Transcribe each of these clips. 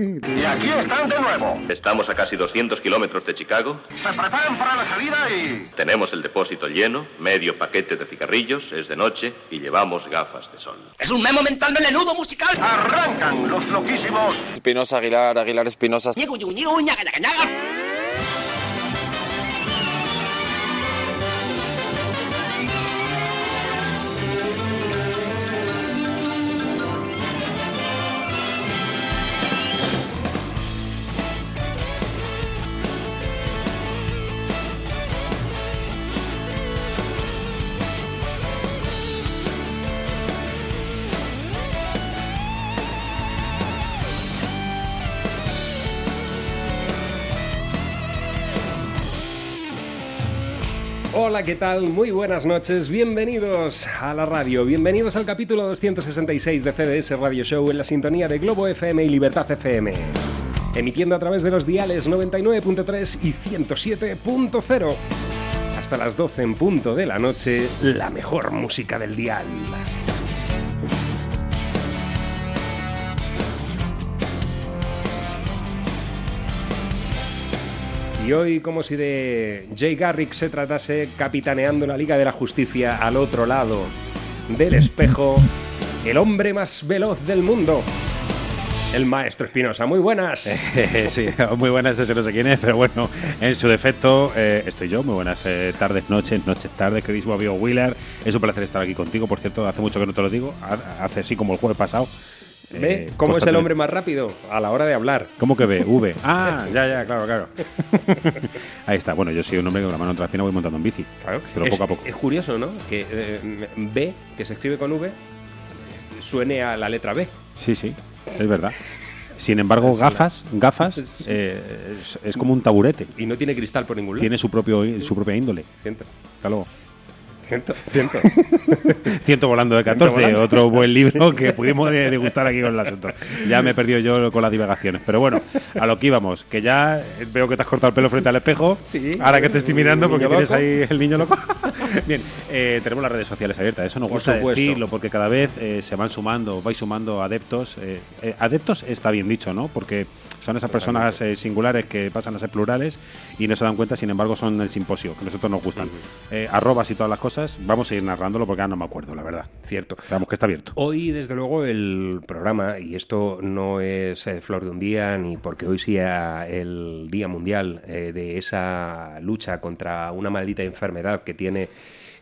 Y aquí están de nuevo. Estamos a casi 200 kilómetros de Chicago. Se preparan para la salida y... Tenemos el depósito lleno, medio paquete de cigarrillos, es de noche y llevamos gafas de sol. Es un memo mental melenudo musical. Arrancan los loquísimos. Espinosa Aguilar, Aguilar Espinosa. Hola, ¿qué tal? Muy buenas noches, bienvenidos a la radio, bienvenidos al capítulo 266 de CDS Radio Show en la sintonía de Globo FM y Libertad FM. Emitiendo a través de los diales 99.3 y 107.0. Hasta las 12 en punto de la noche, la mejor música del dial. Y hoy, como si de Jay Garrick se tratase, capitaneando la Liga de la Justicia al otro lado del espejo, el hombre más veloz del mundo, el maestro Espinosa. Muy buenas. sí, muy buenas, ese no sé quién es, pero bueno, en su defecto eh, estoy yo. Muy buenas eh, tardes, noches, noches, tardes, queridísimo amigo Wheeler. Es un placer estar aquí contigo, por cierto, hace mucho que no te lo digo, ha- hace así como el jueves pasado. ¿Ve Eh, cómo es el hombre más rápido? A la hora de hablar. ¿Cómo que ve? V. Ah, ya, ya, claro, claro. Ahí está. Bueno, yo soy un hombre que con la mano espina voy montando en bici. Pero es, poco a poco. es curioso, ¿no? Que eh, B, que se escribe con V, suene a la letra B. Sí, sí, es verdad. Sin embargo, gafas, gafas, eh, es, es como un taburete. Y no tiene cristal por ningún lado. Tiene su, propio, su propia índole. Ciento. Hasta luego. Ciento. Ciento. Ciento volando de 14, volando. otro buen libro que pudimos de- degustar aquí con el asunto. Ya me he perdido yo con las divagaciones. Pero bueno, a lo que íbamos, que ya veo que te has cortado el pelo frente al espejo. Sí. Ahora que te estoy mirando porque tienes loco. ahí el niño loco. Bien, eh, tenemos las redes sociales abiertas. Eso nos Por gusta supuesto. decirlo porque cada vez eh, se van sumando, vais sumando adeptos. eh, eh, adeptos está bien dicho, ¿no? Porque son esas personas eh, singulares que pasan a ser plurales y no se dan cuenta, sin embargo, son el simposio, que a nosotros nos gustan. Eh, arrobas y todas las cosas, vamos a ir narrándolo porque ahora no me acuerdo, la verdad. Cierto. Esperamos que está abierto. Hoy, desde luego, el programa, y esto no es eh, flor de un día, ni porque hoy sea el Día Mundial eh, de esa lucha contra una maldita enfermedad que tiene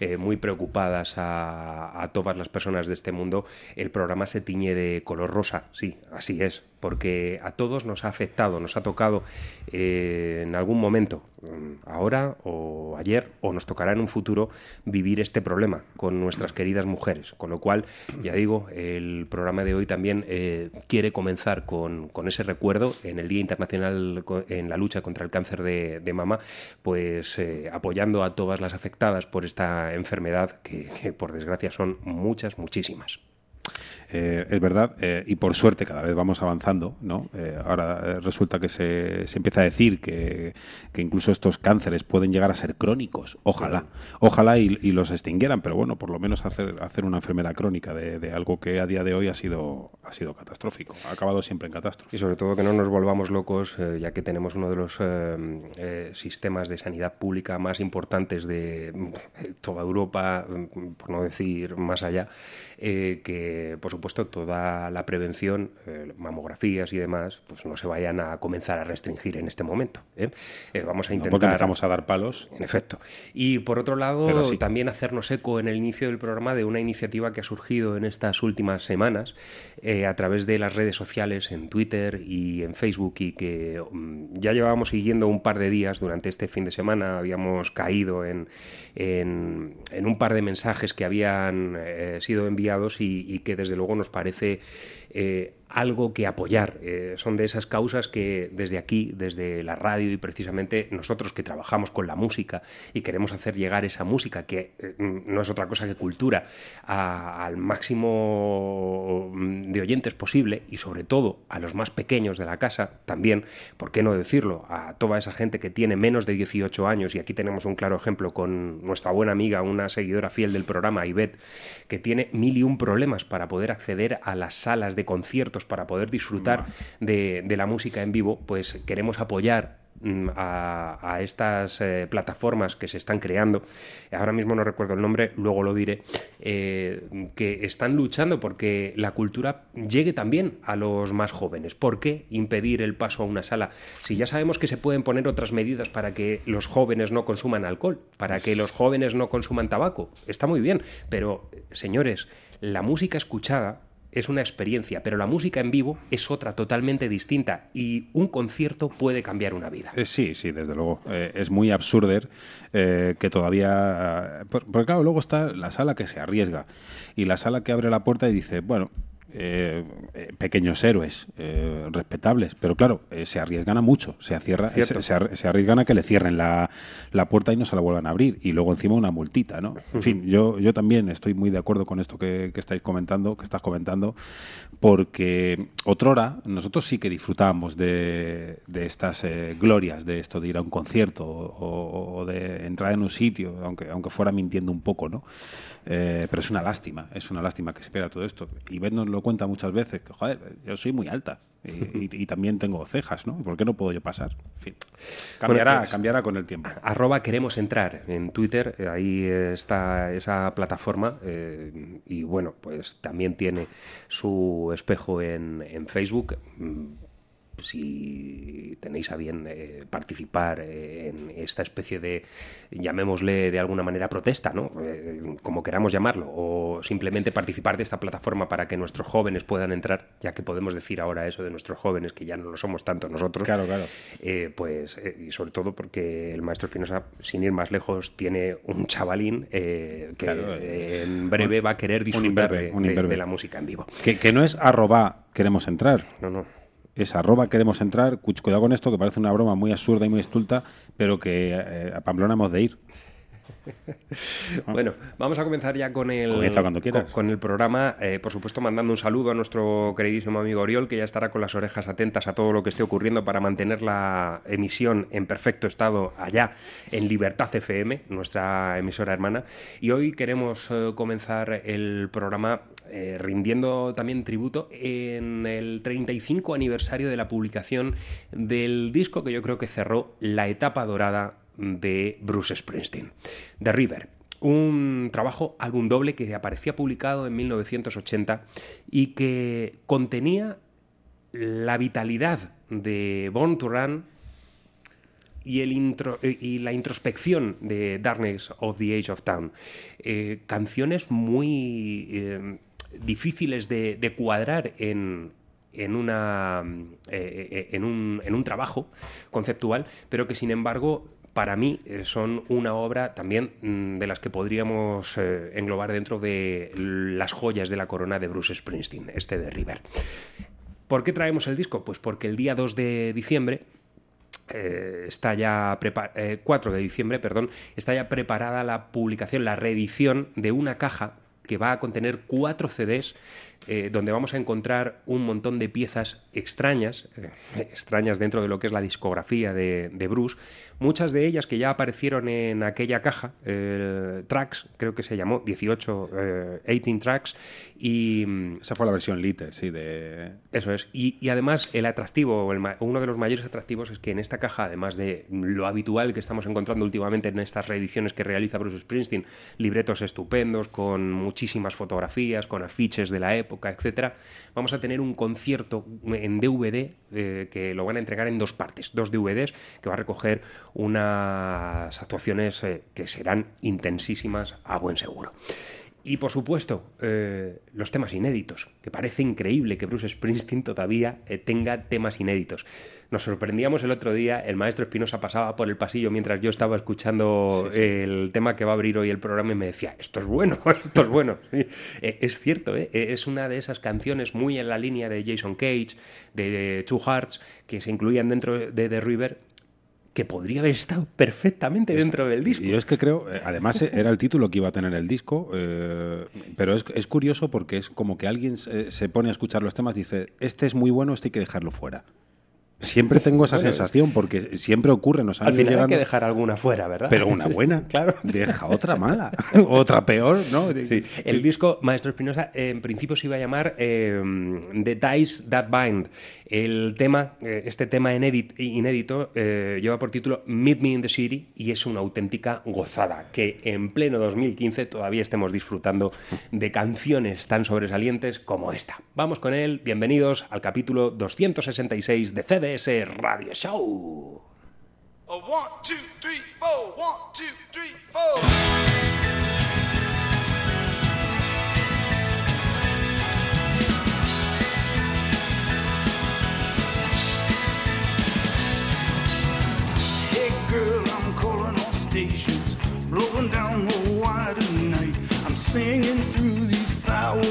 eh, muy preocupadas a todas las personas de este mundo, el programa se tiñe de color rosa, sí, así es, porque a todos nos ha afectado, nos ha tocado eh, en algún momento, mm, ahora o ayer, o nos tocará en un futuro vivir este problema con nuestras queridas mujeres. Con lo cual, ya digo, el programa de hoy también eh, quiere comenzar con, con ese recuerdo en el Día Internacional en la lucha contra el cáncer de, de mama, pues eh, apoyando a todas las afectadas por esta enfermedad, que por desgracia son muchas, muchísimas. Eh, es verdad, eh, y por suerte cada vez vamos avanzando, ¿no? Eh, ahora resulta que se, se empieza a decir que, que incluso estos cánceres pueden llegar a ser crónicos. Ojalá, ojalá y, y los extinguieran, pero bueno, por lo menos hacer, hacer una enfermedad crónica de, de algo que a día de hoy ha sido, ha sido catastrófico. Ha acabado siempre en catástrofe. Y sobre todo que no nos volvamos locos, ya que tenemos uno de los sistemas de sanidad pública más importantes de toda Europa, mm, por no decir más allá, eh, que por supuesto toda la prevención, eh, mamografías y demás, pues no se vayan a comenzar a restringir en este momento. ¿eh? Eh, vamos a No intentar... porque empezamos a dar palos. En efecto. Y por otro lado, sí. también hacernos eco en el inicio del programa de una iniciativa que ha surgido en estas últimas semanas a través de las redes sociales, en Twitter y en Facebook, y que mm, ya llevábamos siguiendo un par de días durante este fin de semana. Habíamos caído en, en, en un par de mensajes que habían sido enviados y, y que desde luego nos parece eh, algo que apoyar. Eh, son de esas causas que desde aquí, desde la radio y precisamente nosotros que trabajamos con la música y queremos hacer llegar esa música, que eh, no es otra cosa que cultura, a- al máximo mm, de oyentes posible y sobre todo a los más pequeños de la casa también, ¿por qué no decirlo? A toda esa gente que tiene menos de 18 años y aquí tenemos un claro ejemplo con nuestra buena amiga, una seguidora fiel del programa, Ivette, que tiene mil y un problemas para poder acceder a las salas de conciertos para poder disfrutar de, de la música en vivo, pues queremos apoyar mm, a, a estas eh, plataformas que se están creando, ahora mismo no recuerdo el nombre, luego lo diré, eh, que están luchando porque la cultura llegue también a los más jóvenes. ¿Por qué impedir el paso a una sala? Si ya sabemos que se pueden poner otras medidas para que los jóvenes no consuman alcohol, para que los jóvenes no consuman tabaco, está muy bien, pero señores, la música escuchada es una experiencia, pero la música en vivo es otra totalmente distinta y un concierto puede cambiar una vida. Eh, sí, sí, desde luego. Eh, es muy absurder eh, que todavía... eh, por- porque claro, luego está la sala que se arriesga y la sala que abre la puerta y dice, bueno, eh, eh, pequeños héroes, eh, respetables, pero claro, eh, se arriesgan a mucho, se, cierra, se, se ar- se arriesgan a que le cierren la, la puerta y no se la vuelvan a abrir y luego encima una multita, ¿no? En fin, yo, yo también estoy muy de acuerdo con esto que, que estáis comentando, que estás comentando, porque otrora nosotros sí que disfrutábamos de, de estas eh, glorias, de esto de ir a un concierto o, o de entrar en un sitio, aunque, aunque fuera mintiendo un poco, ¿no? Eh, pero es una lástima, es una lástima que se pierda todo esto. Y Ben nos lo cuenta muchas veces, que joder, yo soy muy alta y, y- y también tengo cejas, ¿no? ¿Por qué no puedo yo pasar? En fin, cambiará, Bueno, pues- cambiará con el tiempo. Arroba queremos entrar en Twitter, eh, ahí está esa plataforma eh, y bueno, pues también tiene su espejo en, en Facebook. Si tenéis a bien eh, participar eh, en esta especie de, llamémosle de alguna manera protesta, ¿no? Eh, como queramos llamarlo, o simplemente participar de esta plataforma para que nuestros jóvenes puedan entrar, ya que podemos decir ahora eso de nuestros jóvenes, que ya no lo somos tanto nosotros. Claro, claro. Eh, pues, eh, y sobre todo porque el maestro Espinosa, sin ir más lejos, tiene un chavalín eh, que Claro, en breve un- va a querer disfrutar imberbe, de, un de- imberbe. de la música en vivo. Que, que no es arroba queremos entrar, No, no. Es arroba queremos entrar. Cuidado con esto, que parece una broma muy absurda y muy estulta, pero que eh, a Pamplona hemos de ir. Bueno, vamos a comenzar ya con el, cuando con el programa. eh, por supuesto, mandando un saludo a nuestro queridísimo amigo Oriol, que ya estará con las orejas atentas a todo lo que esté ocurriendo para mantener la emisión en perfecto estado allá en Libertad FM, nuestra emisora hermana. Y hoy queremos eh, comenzar el programa eh, rindiendo también tributo en el 35 aniversario de la publicación del disco que yo creo que cerró la etapa dorada de Bruce Springsteen, The River. Un trabajo álbum doble que aparecía publicado en 1980 y que contenía la vitalidad de Born to Run y, eh, la introspección de Darkness of the Age of Town. Eh, canciones muy eh, difíciles de, cuadrar en, en un trabajo conceptual, pero que sin embargo para mí eh, son una obra también mm, de las que podríamos eh, englobar dentro de las joyas de la corona de Bruce Springsteen, este de River. ¿Por qué traemos el disco? Pues porque el día 2 de diciembre eh, está ya prepa- eh, 4 de diciembre, perdón, está ya preparada la publicación, la reedición de una caja que va a contener cuatro CDs eh, donde vamos a encontrar un montón de piezas extrañas, eh, extrañas dentro de lo que es la discografía de, de Bruce, muchas de ellas que ya aparecieron en aquella caja, eh, tracks, creo que se llamó, 18, eh, 18 tracks, y, mm, Esa fue la versión Lite, sí, de... eso es. Y, y además, el atractivo, el uno de los mayores atractivos es que en esta caja, además de lo habitual que estamos encontrando últimamente en estas reediciones que realiza Bruce Springsteen, libretos estupendos, con muchísimas fotografías, con afiches de la época, etcétera, vamos a tener un concierto en DVD eh, que lo van a entregar en dos partes, dos DVDs, que va a recoger unas actuaciones eh, que serán intensísimas a buen seguro. Y por supuesto, eh, los temas inéditos, que parece increíble que Bruce Springsteen todavía eh, tenga temas inéditos. Nos sorprendíamos el otro día, el maestro Espinosa pasaba por el pasillo mientras yo estaba escuchando el tema que va a abrir hoy el programa y me decía, esto es bueno, esto es bueno. Eh, es cierto, es una de esas canciones muy en la línea de Jason Cage, de Two Hearts, que se incluían dentro de The River, que podría haber estado perfectamente dentro del disco. Yo es que creo, eh, además eh, era el título que iba a tener el disco, eh, pero es, es curioso porque es como que alguien se, se pone a escuchar los temas y dice, este es muy bueno, este hay que dejarlo fuera. Siempre tengo esa sensación porque siempre ocurre, nos han Al final hay que dejar alguna fuera, ¿verdad? Pero una buena. Claro. Deja otra mala. otra peor, ¿no? Sí. El disco Maestro Espinosa en principio se iba a llamar eh, The Dice That Bind. El tema, eh, este tema inédit- inédito, eh, lleva por título Meet Me in the City y es una auténtica gozada. Que en pleno 2015 todavía estemos disfrutando de canciones tan sobresalientes como esta. Vamos con él. Bienvenidos al capítulo 266 de CDS Radio Show. A one, two, three, four. One, two, three, four. Hey girl, I'm calling all stations, blowing down the wire tonight. I'm singing through these power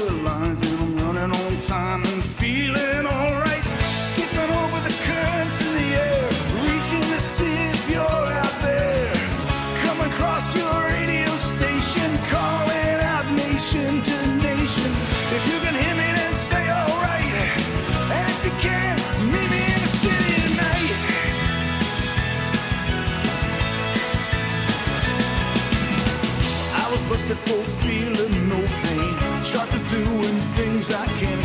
I can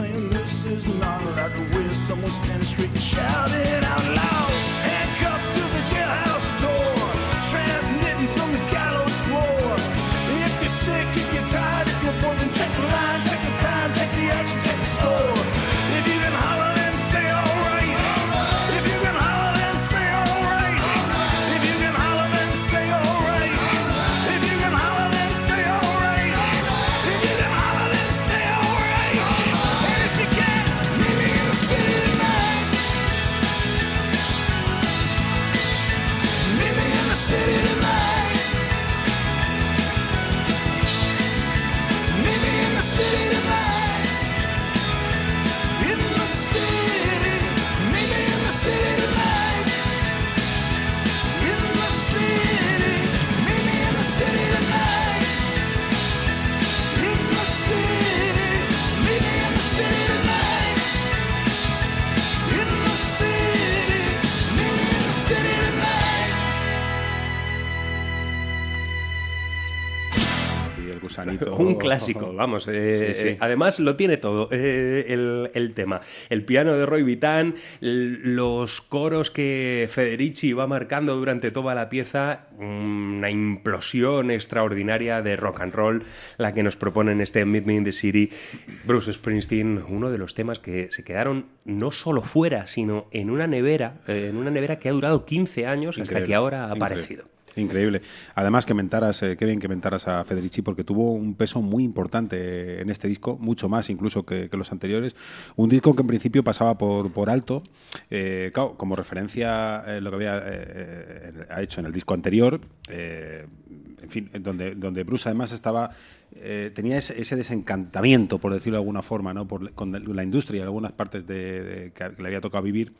saying this is not allowed to wear. Someone standing straight clásico, vamos. eh, Sí, sí. eh, además, lo tiene todo eh, el, el tema. El piano de Roy Vitán, los coros que Federici va marcando durante toda la pieza, una implosión extraordinaria de rock and roll, la que nos propone en este Meet Me in the City. Bruce Springsteen, uno de los temas que se quedaron no solo fuera, sino en una nevera, en una nevera que ha durado 15 años hasta que ahora ha aparecido. Increíble. Además que mentaras, eh, qué bien que mentaras a Federici porque tuvo un peso muy importante en este disco, mucho más incluso que, que los anteriores. Un disco que en principio pasaba por, por alto, eh, claro, como referencia eh, lo que había eh, eh, ha hecho en el disco anterior, eh, en fin, donde, donde Bruce además estaba, eh, tenía ese, ese desencantamiento, por decirlo de alguna forma, ¿no? por, con la industria en algunas partes de, de- que le había tocado vivir.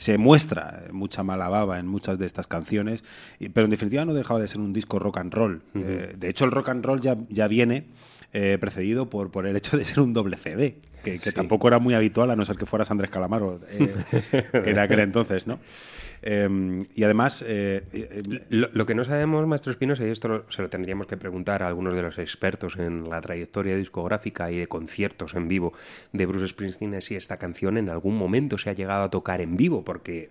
Se muestra mucha mala baba en muchas de estas canciones, y- pero en definitiva no dejaba de ser un disco rock and roll. Eh, de hecho, el rock and roll ya, ya viene eh, precedido por, por el hecho de ser un doble CD, que, que Sí. tampoco era muy habitual, a no ser que fueras Andrés Calamaro eh, en aquel entonces, ¿no? Eh, y además, eh, eh, Lo, lo que no sabemos, maestro Espinosa, y esto lo- se lo tendríamos que preguntar a algunos de los expertos en la trayectoria discográfica y de conciertos en vivo de Bruce Springsteen, es si esta canción en algún momento se ha llegado a tocar en vivo, porque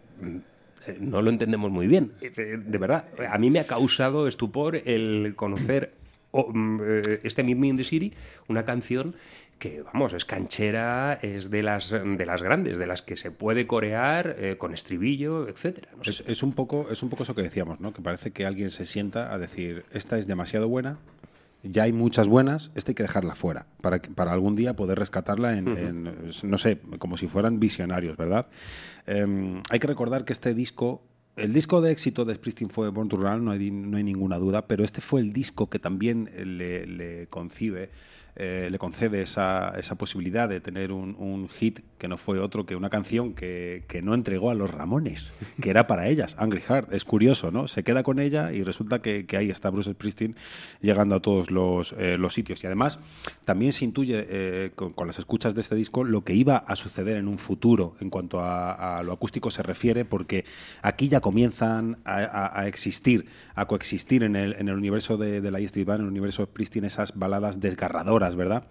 eh, no lo entendemos muy bien. Eh, eh, De verdad, a mí me ha causado estupor el conocer oh, mm, este Meet Me in the City, una canción que, vamos, es canchera, es de las, de las grandes, de las que se puede corear eh, con estribillo. No sé. Es, es un poco, es un poco eso que decíamos, ¿no? Que parece que alguien se sienta a decir, esta es demasiado buena, ya hay muchas buenas, esta hay que dejarla fuera, para, que- para algún día poder rescatarla en, en, no sé, como si fueran visionarios, ¿verdad? Em, hay que recordar que este disco, el disco de éxito de Springsteen fue Born to Run, no hay, no hay ninguna duda, pero este fue el disco que también le, le concibe eh, le concede esa, esa posibilidad de tener un, hit que no fue otro que una canción que, que no entregó a los Ramones, que era para ellas, Angry Heart. Es curioso, ¿no? Se queda con ella y resulta que, que ahí está Bruce Springsteen llegando a todos los, eh, los sitios. Y además también se intuye eh, con, las escuchas de este disco lo que iba a suceder en un futuro en cuanto a, lo acústico se refiere, porque aquí ya comienzan a existir, a coexistir en el, en el universo de, de la E Street Band, en el universo de Springsteen, esas baladas desgarradoras, ¿verdad?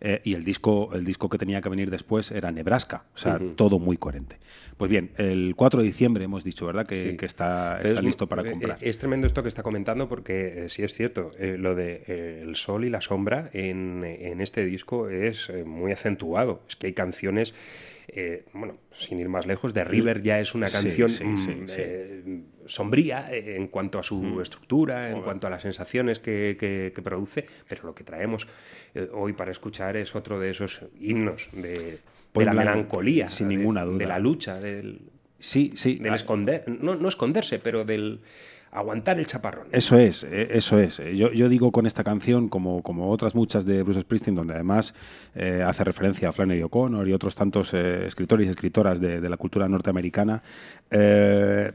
Eh, y el disco, el disco que tenía que venir después era Nebraska, o sea, todo muy coherente. Pues bien, el 4 de diciembre hemos dicho, ¿verdad? Que, Sí. que está, está es- listo para eh, comprar. eh, Es tremendo esto que está comentando porque eh, sí es cierto, eh, lo de el sol y la sombra en, en este disco es muy acentuado. Es que hay canciones, bueno, sin ir más lejos, de River ya es una canción sí, mm, sí, sí. Sombría eh, en cuanto a su estructura, en cuanto a las sensaciones que, que- que produce, pero lo que traemos eh, hoy para escuchar es otro de esos himnos de, de Point la melancolía, sin de- ninguna duda. de la lucha, del, Sí, sí. del ah, esconder, no, no esconderse, pero del aguantar el chaparrón. Eso es, eh, eso es. Yo, yo digo con esta canción, como, como otras muchas de Bruce Springsteen, donde además eh, hace referencia a Flannery O'Connor y otros tantos eh, escritores y escritoras de, de la cultura norteamericana, eh,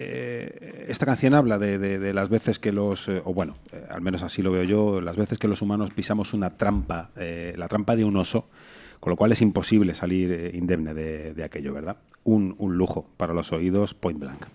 eh, esta canción habla de, las veces que los, eh, o bueno, eh, al menos así lo veo yo, las veces que los humanos pisamos una trampa, la trampa de un oso, con lo cual es imposible salir indemne de, de aquello, ¿verdad? Un, un lujo para los oídos point blank.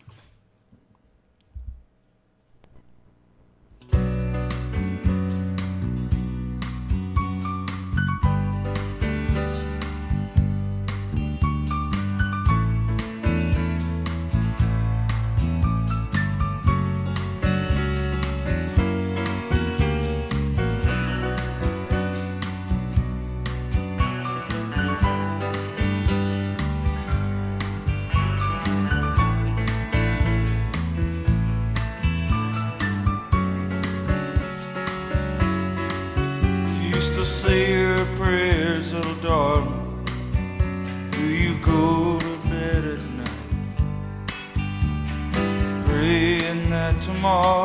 That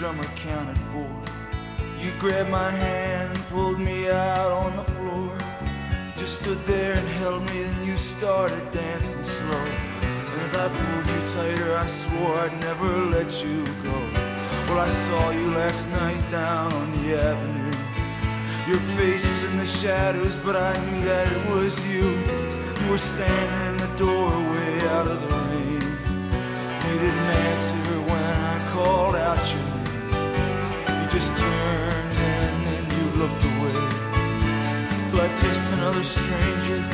drummer counted four. You grabbed my hand and pulled me out on the floor. Just stood there and held me, and you started dancing slow. And as I pulled you tighter, I swore I'd never let you go. Well, I saw you last night down on the avenue. Your face was in the shadows, but I knew that it was you. You were standing in the doorway out of the rain. You didn't answer when I called out your. You just turned and then you looked away. Like just another stranger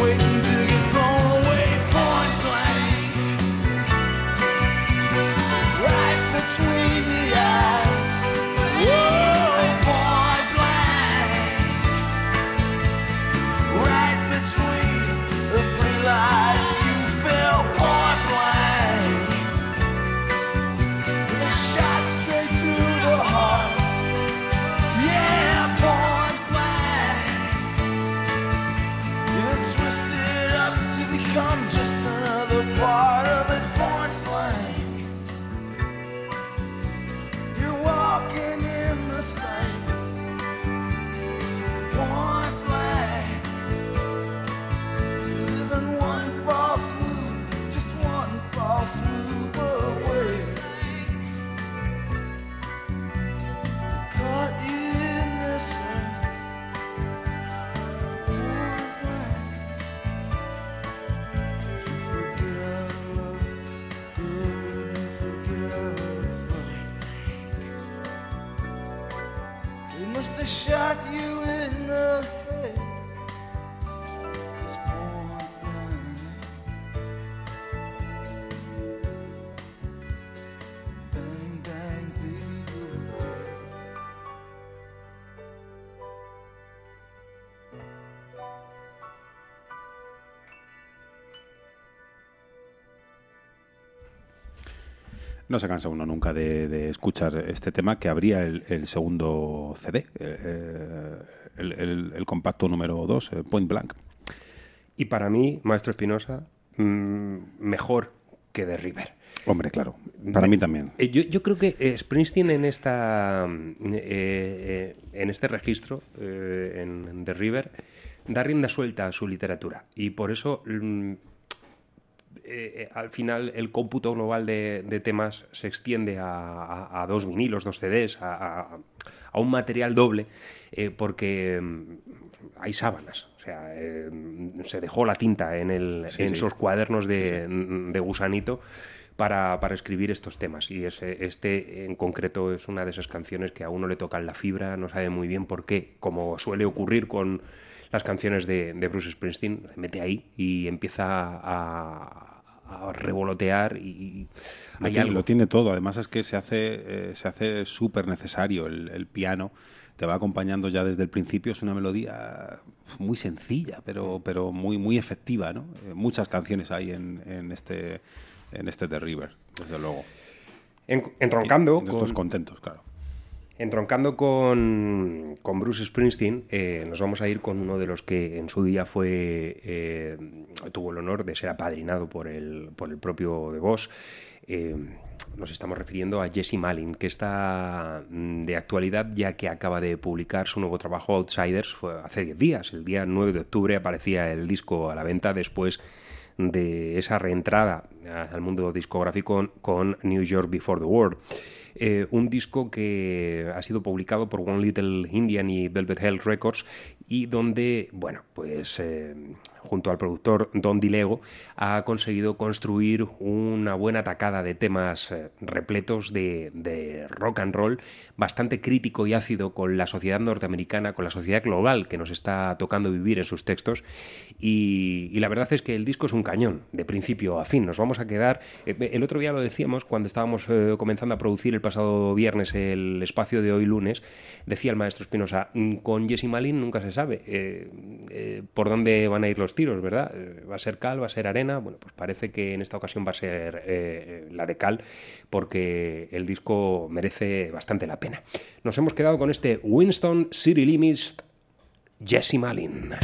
waiting to get No se cansa uno nunca de, de escuchar este tema que abría el, el segundo CD, eh, el, el- el compacto número 2, Point Blank. Y para mí, Maestro Espinosa, mm, mejor que The River. Hombre, claro, para mí también. Eh, Yo, yo creo que eh, Springsteen en esta mm, eh, eh, en este registro, eh, en, en The River, da rienda suelta a su literatura. Y por eso mm, eh, eh, al final el cómputo global de, de temas se extiende a, a- a dos vinilos, dos CDs, a, un material doble, eh, porque mm, hay sábanas. O sea, eh, se dejó la tinta en, el, Sí, en sí. esos cuadernos de, de gusanito para, para escribir estos temas. Y ese, este en concreto es una de esas canciones que a uno le tocan la fibra, no sabe muy bien por qué, como suele ocurrir con las canciones de, de Bruce Springsteen, se mete ahí y empieza a, a revolotear y lo, hay tiene, algo. lo tiene todo. Además es que se hace, eh, se hace súper necesario el, el piano. Te va acompañando ya desde el principio. Es una melodía muy sencilla, pero, pero muy, muy efectiva. ¿no? Eh, muchas canciones hay en, en este en este The River, desde luego. En- entroncando Y- con- contentos, claro. Entroncando con, Bruce Springsteen, eh, nos vamos a ir con uno de los que en su día fue eh, tuvo el honor de ser apadrinado por el, por el propio The Boss. Eh, nos estamos refiriendo a Jesse Malin, que está mm, de actualidad ya que acaba de publicar su nuevo trabajo Outsiders fue hace 10 días. El día 9 de octubre aparecía el disco a la venta después de esa reentrada al mundo discográfico con New York Before the World. Eh, un disco que ha sido publicado por One Little Indian y Velvet Hell Records y donde, bueno, pues eh, junto al productor Don Dilego ha conseguido construir una buena tacada de temas eh, repletos de, de rock and roll, bastante crítico y ácido con la sociedad norteamericana, con la sociedad global que nos está tocando vivir en sus textos y, y la verdad es que el disco es un cañón, de principio a fin. Nos vamos a quedar. eh, el otro día lo decíamos cuando estábamos eh, comenzando a producir el pasado viernes el espacio de hoy lunes. Decía el maestro Espinosa: "Mm, con Jesse Malin nunca se sabe eh, eh, por dónde van a ir los tiros, ¿verdad? Eh, ¿Va a ser cal? ¿Va a ser arena? Bueno, pues parece que en esta ocasión va a ser eh, la de cal, porque el disco merece bastante la pena. Nos hemos quedado con este Winston City Limits Jesse Malin.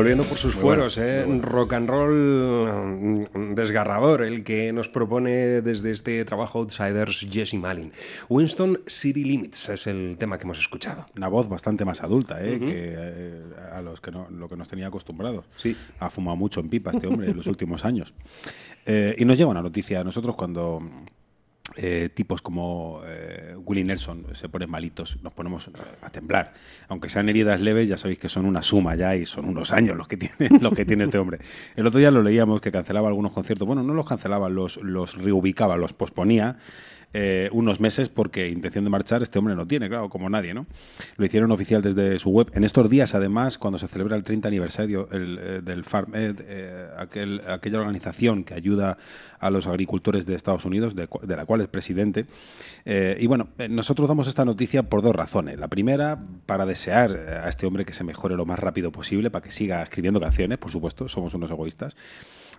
Volviendo por sus Muy bueno, fueros, ¿eh? rock and roll mm, desgarrador, el que nos propone desde este trabajo Outsiders Jesse Malin. Winston City Limits es el tema que hemos escuchado. Una voz bastante más adulta, ¿eh? que eh, a los que no, lo que nos tenía acostumbrados. Sí. Ha fumado mucho en pipa este hombre en los últimos años. Eh, y nos llega una noticia a nosotros cuando eh, tipos como eh, Willie Nelson se ponen malitos, nos ponemos a temblar. Aunque sean heridas leves, ya sabéis que son una suma ya y son unos años los que tiene, los que tiene este hombre. El otro día lo leíamos que cancelaba algunos conciertos. Bueno, no los cancelaba, los, los reubicaba, los posponía. Eh, unos meses porque intención de marchar este hombre no tiene, claro, como nadie, ¿no? Lo hicieron oficial desde su web. En estos días, además, cuando se celebra el 30 aniversario eh, del Farm Ed, eh, aquel, aquella organización que ayuda a los agricultores de Estados Unidos, de, la cual es presidente. Eh, y bueno, nosotros damos esta noticia por dos razones. La primera, para desear a este hombre que se mejore lo más rápido posible, para que siga escribiendo canciones, por supuesto, somos unos egoístas.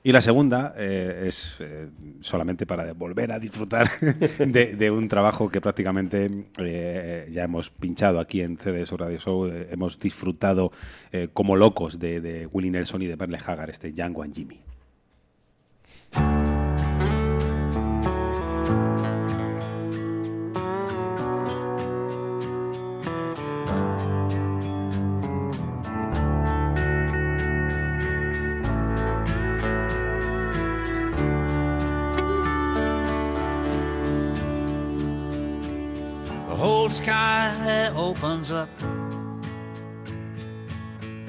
Y la segunda eh, es eh, solamente para volver a disfrutar de, un trabajo que prácticamente eh, ya hemos pinchado aquí en CDS Radio Show. hemos disfrutado como locos de, de Willie Nelson y de Merle Haggard, este Django and Jimmy. Sky opens up.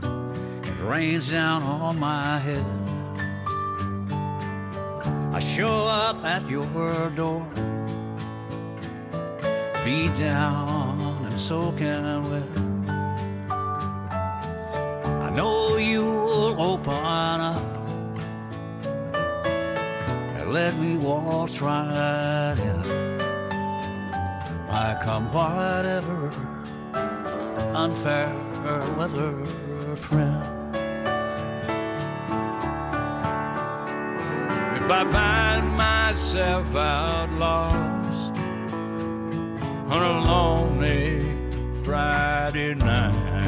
It rains down on my head. I show up at your door, beat down and soaking wet. I know you'll open up and let me walk right in. I come whatever unfair weather friend. If I find myself out lost on a lonely Friday night,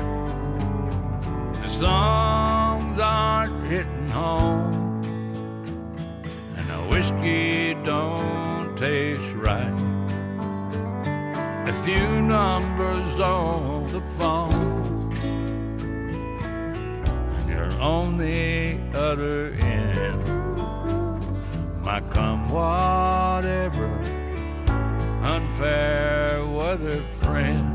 the songs aren't hitting home, and the whiskey don't taste right a few numbers on the phone, and you're on the other end. My come whatever, unfair weather friend.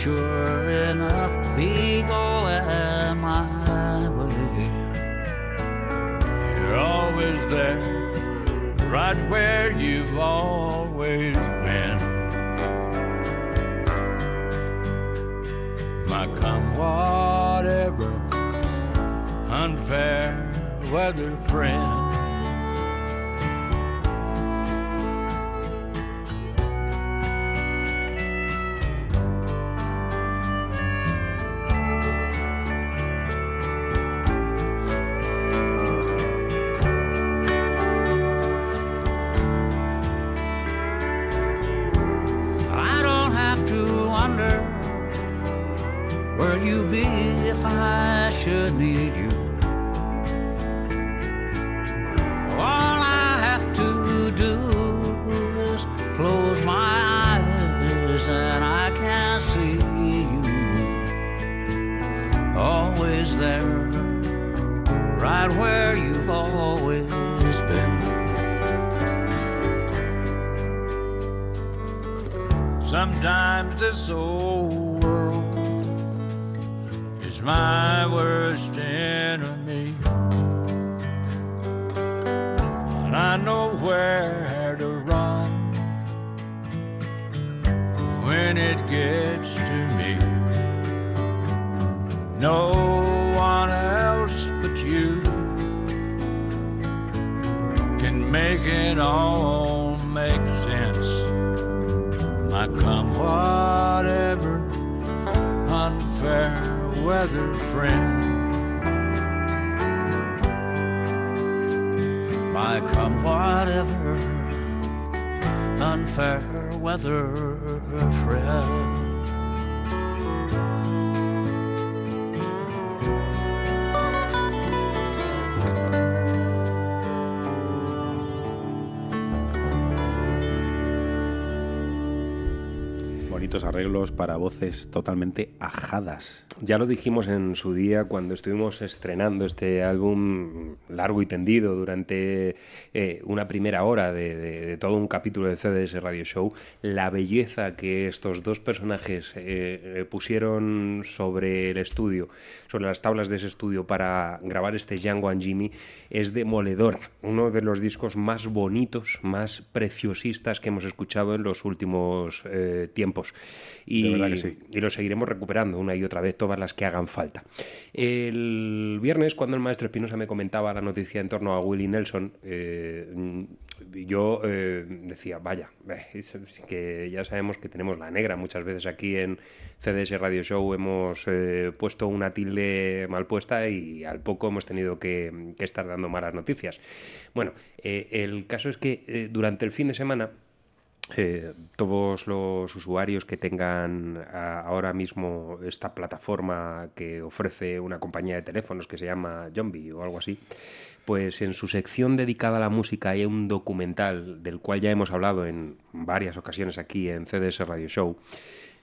Sure enough, be going my way. You're always there, right where you've always been. My come whatever, unfair weather friend. If I should need you. All I have to do is close my eyes and I can see you. Always there, right where you've always been. Sometimes this old my worst enemy. And I know where to run when it gets to me. No one else but you can make it all make sense. I come whatever, unfair weather friend. My come whatever, unfair weather friend. Arreglos para voces totalmente ajadas. Ya lo dijimos en su día cuando estuvimos estrenando este álbum largo y tendido durante eh, una primera hora de, todo un capítulo de CDS Radio Show, la belleza que estos dos personajes eh, eh, pusieron sobre el estudio, sobre las tablas de ese estudio para grabar este Django and Jimmy es demoledora. Uno de los discos más bonitos, más preciosistas que hemos escuchado en los últimos tiempos. Y, sí. lo seguiremos recuperando una y otra vez, todas las que hagan falta. El viernes, cuando el maestro Espinosa me comentaba la noticia en torno a Willie Nelson, eh, yo eh, decía, vaya, eh, es- que ya sabemos que tenemos la negra muchas veces aquí en CDS Radio Show, hemos eh, puesto una tilde mal puesta y al poco hemos tenido que, que estar dando malas noticias. Bueno, eh, el caso es que durante el fin de semana eh, todos los usuarios que tengan a- ahora mismo esta plataforma que ofrece una compañía de teléfonos que se llama Zombie o algo así, pues en su sección dedicada a la música hay un documental del cual ya hemos hablado en varias ocasiones aquí en CDS Radio Show,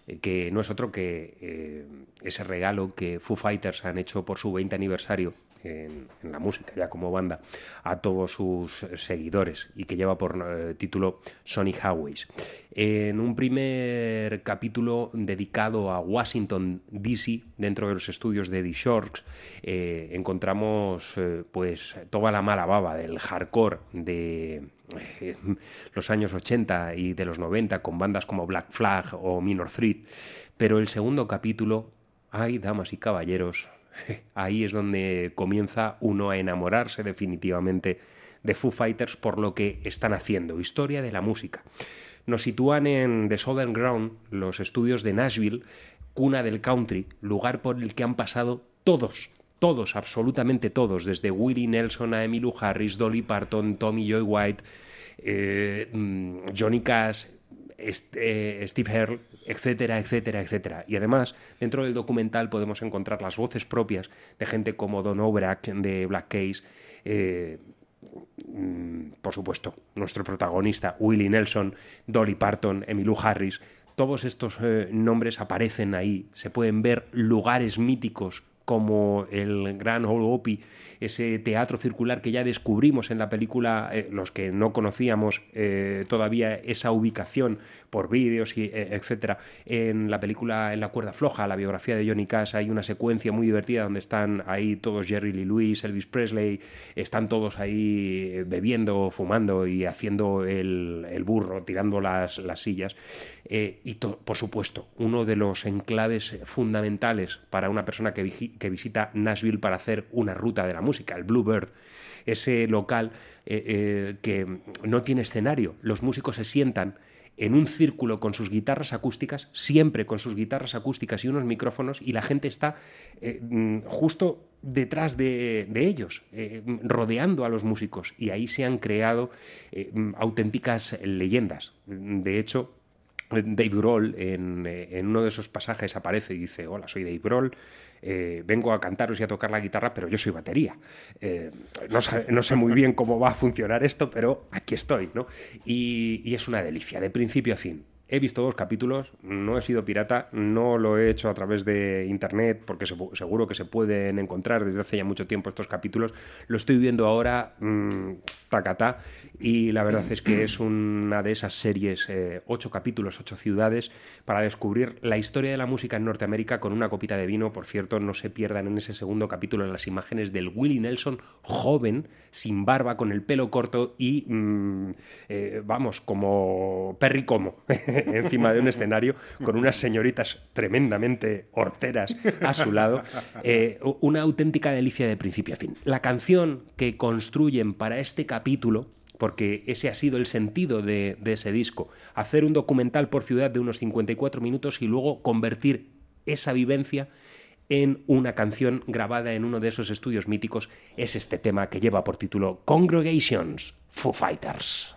eh, que no es otro que eh, ese regalo que Foo Fighters han hecho por su 20 aniversario en, la música, ya como banda, a todos sus seguidores y que lleva por eh, título Sonic Highways. En un primer capítulo dedicado a Washington, D.C., dentro de los estudios de The Shorts, eh, encontramos eh, pues toda la mala baba del hardcore de los años 80 y de los 90 con bandas como Black Flag o Minor Threat, pero el segundo capítulo, ay, damas y caballeros, ahí es donde comienza uno a enamorarse definitivamente de Foo Fighters por lo que están haciendo, historia de la música. Nos sitúan en The Southern Ground, los estudios de Nashville, cuna del country, lugar por el que han pasado todos, todos, absolutamente todos, desde Willie Nelson a Emmylou Harris, Dolly Parton, Tommy Joy White, eh, mm, Johnny Cash, eh, Steve Earle, etcétera, etcétera, etcétera. Y además, dentro del documental podemos encontrar las voces propias de gente como Don Obrack de Black Case, eh, mm, por supuesto, nuestro protagonista, Willie Nelson, Dolly Parton, Emmylou Harris. Todos estos eh, nombres aparecen ahí. Se pueden ver lugares míticos como el Gran Ole Opry, ese teatro circular que ya descubrimos en la película, eh, los que no conocíamos todavía esa ubicación por vídeos y eh, etcétera, en la película En la cuerda floja, la biografía de Johnny Cash, hay una secuencia muy divertida donde están ahí todos Jerry Lee Lewis, Elvis Presley, están todos ahí eh, bebiendo, fumando y haciendo el, el burro, tirando las, las sillas. Eh, y por supuesto, uno de los enclaves fundamentales para una persona que, que visita Nashville para hacer una ruta de la música, el Bluebird, ese local eh, que no tiene escenario. Los músicos se sientan en un círculo con sus guitarras acústicas, siempre con sus guitarras acústicas y unos micrófonos, y la gente está eh, mm, justo detrás de, ellos, eh, rodeando a los músicos. Y ahí se han creado eh, mm, auténticas leyendas. De hecho, Dave Grohl en, en uno de esos pasajes aparece y dice, hola, soy Dave Grohl, eh, vengo a cantaros y a tocar la guitarra, pero yo soy batería. Eh, no, sé, muy bien cómo va a funcionar esto, pero aquí estoy, ¿no? Y es una delicia, de principio a fin. He visto dos capítulos, no he sido pirata, no lo he hecho a través de internet porque se- seguro que se pueden encontrar desde hace ya mucho tiempo estos capítulos. Lo estoy viendo ahora, mmm, tacatá, y la verdad es que es una de esas series, eh, ocho capítulos, ocho ciudades, para descubrir la historia de la música en Norteamérica con una copita de vino. Por cierto, no se pierdan en ese segundo capítulo las imágenes del Willie Nelson joven, sin barba, con el pelo corto y, mm, eh, vamos, como Perry Como, encima de un escenario, con unas señoritas tremendamente horteras a su lado. Eh, una auténtica delicia de principio a fin. La canción que construyen para este capítulo porque ese ha sido el sentido de, de ese disco, hacer un documental por ciudad de unos 54 minutos y luego convertir esa vivencia en una canción grabada en uno de esos estudios míticos. Es este tema que lleva por título Congregations, Foo Fighters.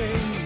everything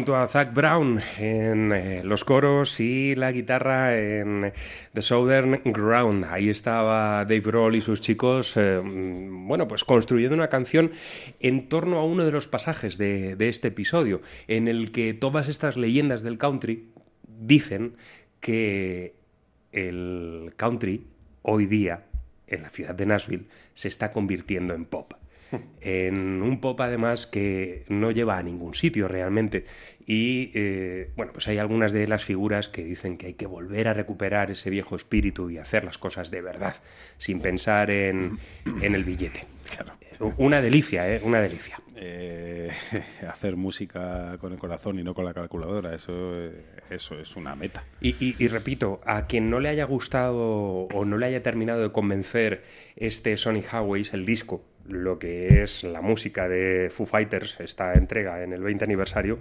junto a Zach Brown en eh, los coros y la guitarra en The Southern Ground. Ahí estaba Dave Grohl y sus chicos, eh, mm, bueno, pues construyendo una canción en torno a uno de los pasajes de, de este episodio, en el que todas estas leyendas del country dicen que el country hoy día en la ciudad de Nashville se está convirtiendo en pop en un pop además que no lleva a ningún sitio realmente. Y eh, bueno, pues hay algunas de las figuras que dicen que hay que volver a recuperar ese viejo espíritu y hacer las cosas de verdad, sin pensar en, en el billete. Una delicia, ¿eh? Una delicia. Eh, hacer música con el corazón y no con la calculadora, eso, eh, eso es una meta. Y, y- y repito, a quien no le haya gustado o no le haya terminado de convencer este Sonic Highways, el disco, lo que es la música de Foo Fighters, esta entrega en el 20 aniversario,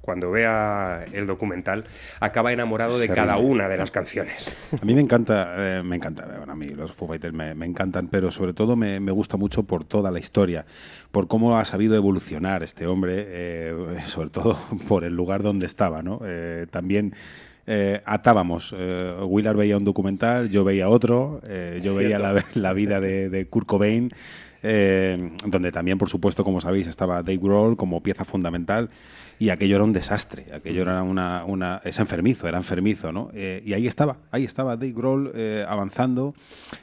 cuando vea el documental, acaba enamorado de cada una de las canciones. A mí me encanta, eh, me encanta, bueno, a mí los Foo Fighters me, me encantan, pero sobre todo me, me gusta mucho por toda la historia, por cómo ha sabido evolucionar este hombre, eh, sobre todo por el lugar donde estaba, ¿no? Eh, también eh, atábamos, eh, Willard veía un documental, yo veía otro, eh, yo veía la, la vida de, de Kurt Cobain, eh, donde también, por supuesto, como sabéis, estaba Dave Grohl como pieza fundamental y aquello era un desastre, aquello era una, una es enfermizo, era enfermizo, ¿no? Eh, y ahí estaba, ahí estaba Dave Grohl eh, avanzando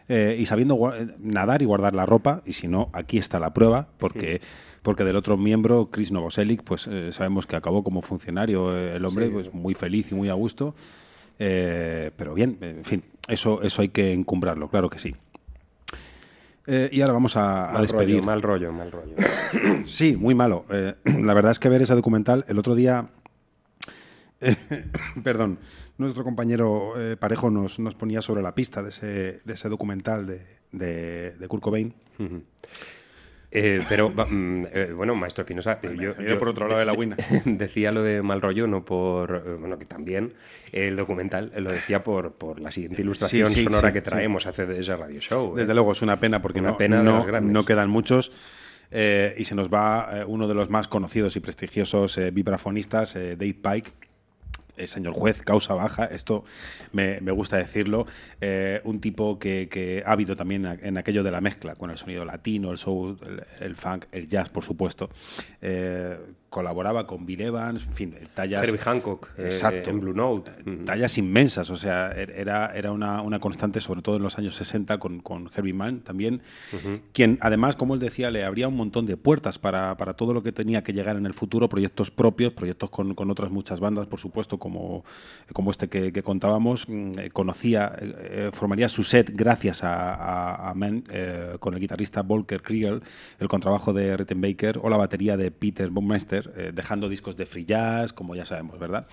eh, y sabiendo nadar y guardar la ropa, y si no, aquí está la prueba, porque porque del otro miembro, Chris Novoselic, pues eh, sabemos que acabó como funcionario, eh, el hombre Sí. pues muy feliz y muy a gusto, eh, pero bien, en fin, eso, eso hay que encumbrarlo, claro que sí. Eh, y ahora vamos a, a Mal despedir. rollo, mal rollo, mal rollo. Sí, muy malo. Eh, la verdad es que ver ese documental, el otro día, eh, perdón, nuestro compañero Parejo nos, nos ponía sobre la pista de ese, de ese documental de, de, de Kurt Cobain. Ujú. Eh, pero, mm, eh, bueno, maestro Espinosa, eh, yo, yo por otro lado de la guina. decía lo de mal rollo, no por, eh, bueno, que también el documental lo decía por, por la siguiente ilustración Sí, sí, sonora sí, que traemos hace de ese radio show. Desde luego es una pena porque Una no, pena no, quedan muchos. y se nos va uno de los más conocidos y prestigiosos vibrafonistas, Dave Pike. Eh, señor juez, causa baja, esto me, gusta decirlo, eh, un tipo que, ha habido también en aquello de la mezcla, con el sonido latino, el soul, el, el funk, el jazz, por supuesto. Eh, colaboraba con Bill Evans, en fin, tallas... Herbie Hancock, eh, Exacto. en Blue Note. Tallas inmensas, o sea, er- era, era una, una constante, sobre todo en los años 60, con, con Herbie Mann también, quien además, como él decía, le abría un montón de puertas para, para todo lo que tenía que llegar en el futuro, proyectos propios, proyectos con, con otras muchas bandas, por supuesto, como, como este que, que contábamos. Mm, eh, conocía, eh, eh, formaría su set gracias a, a, a Mann, eh, con el guitarrista Volker Kriegel, el contrabajo de Rittenbaker o la batería de Peter Baumeister, eh, dejando discos de free jazz, como ya sabemos, ¿verdad?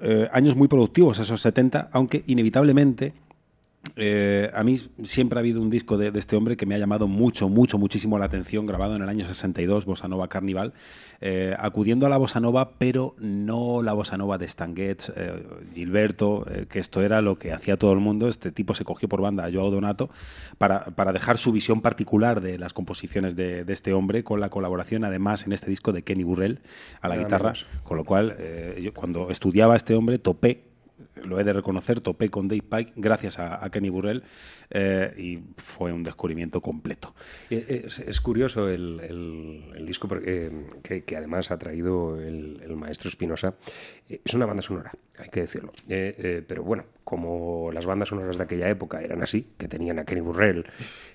Eh, años muy productivos, esos 70, aunque inevitablemente eh, a mí siempre ha habido un disco de, de este hombre que me ha llamado mucho, mucho, muchísimo la atención, grabado en el año 62, Bossa Nova Carnival, eh, acudiendo a la Bossa Nova, pero no la Bossa Nova de Stan Getz, eh, Gilberto, que esto era lo que hacía todo el mundo. Este tipo se cogió por banda a Joao Donato para, para dejar su visión particular de las composiciones de, de este hombre, con la colaboración además en este disco de Kenny Burrell a la guitarra, con lo cual yo cuando estudiaba a este hombre topé lo he de reconocer, topé con Dave Pike gracias a, Kenny Burrell eh, y fue un descubrimiento completo. Eh, Es, curioso el, disco porque, eh, que, además ha traído el, maestro Espinosa. Es una banda sonora, hay que decirlo. Pero bueno, como las bandas sonoras de aquella época eran así, que tenían a Kenny Burrell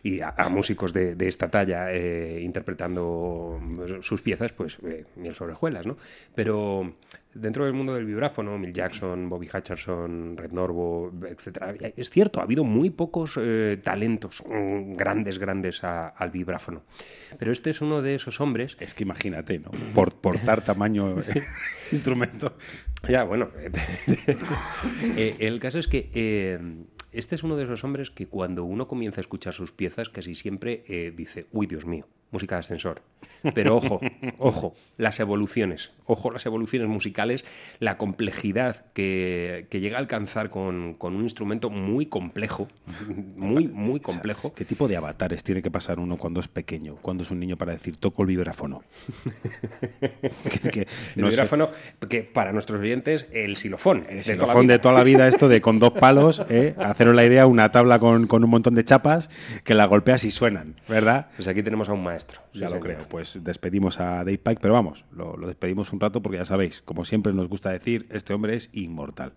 y a, músicos de, esta talla interpretando sus piezas, pues eh, miel sobre hojuelas, ¿no? Pero dentro del mundo del vibráfono, Mill Jackson, Bobby Hutcherson, Red Norvo, etcétera, es cierto, ha habido muy pocos eh, talentos grandes, grandes a- al vibráfono. Pero este es uno de esos hombres. Es que imagínate, ¿no? Por portar tamaño instrumento. Ya, bueno. eh, el caso es que eh, este es uno de esos hombres que cuando uno comienza a escuchar sus piezas, casi siempre eh, dice, uy, Dios mío, música de ascensor. Pero ojo, ojo, las evoluciones, ojo las evoluciones musicales, la complejidad que, que llega a alcanzar con, con un instrumento muy complejo, muy, muy complejo. ¿Qué tipo de avatares tiene que pasar uno cuando es pequeño, cuando es un niño para decir toco el vibráfono? Que- que El no sé. vibráfono, que para nuestros oyentes, el xilofón. El xilofón de toda la vida, esto de con dos palos, ¿eh? haceros la idea, una tabla con, con un montón de chapas que la golpeas y suenan, ¿verdad? Pues aquí tenemos a un maestro. Ya Sí, lo señor. creo. Pues pues despedimos a Dave Pike, pero vamos, lo, lo despedimos un rato porque ya sabéis, como siempre nos gusta decir, este hombre es inmortal.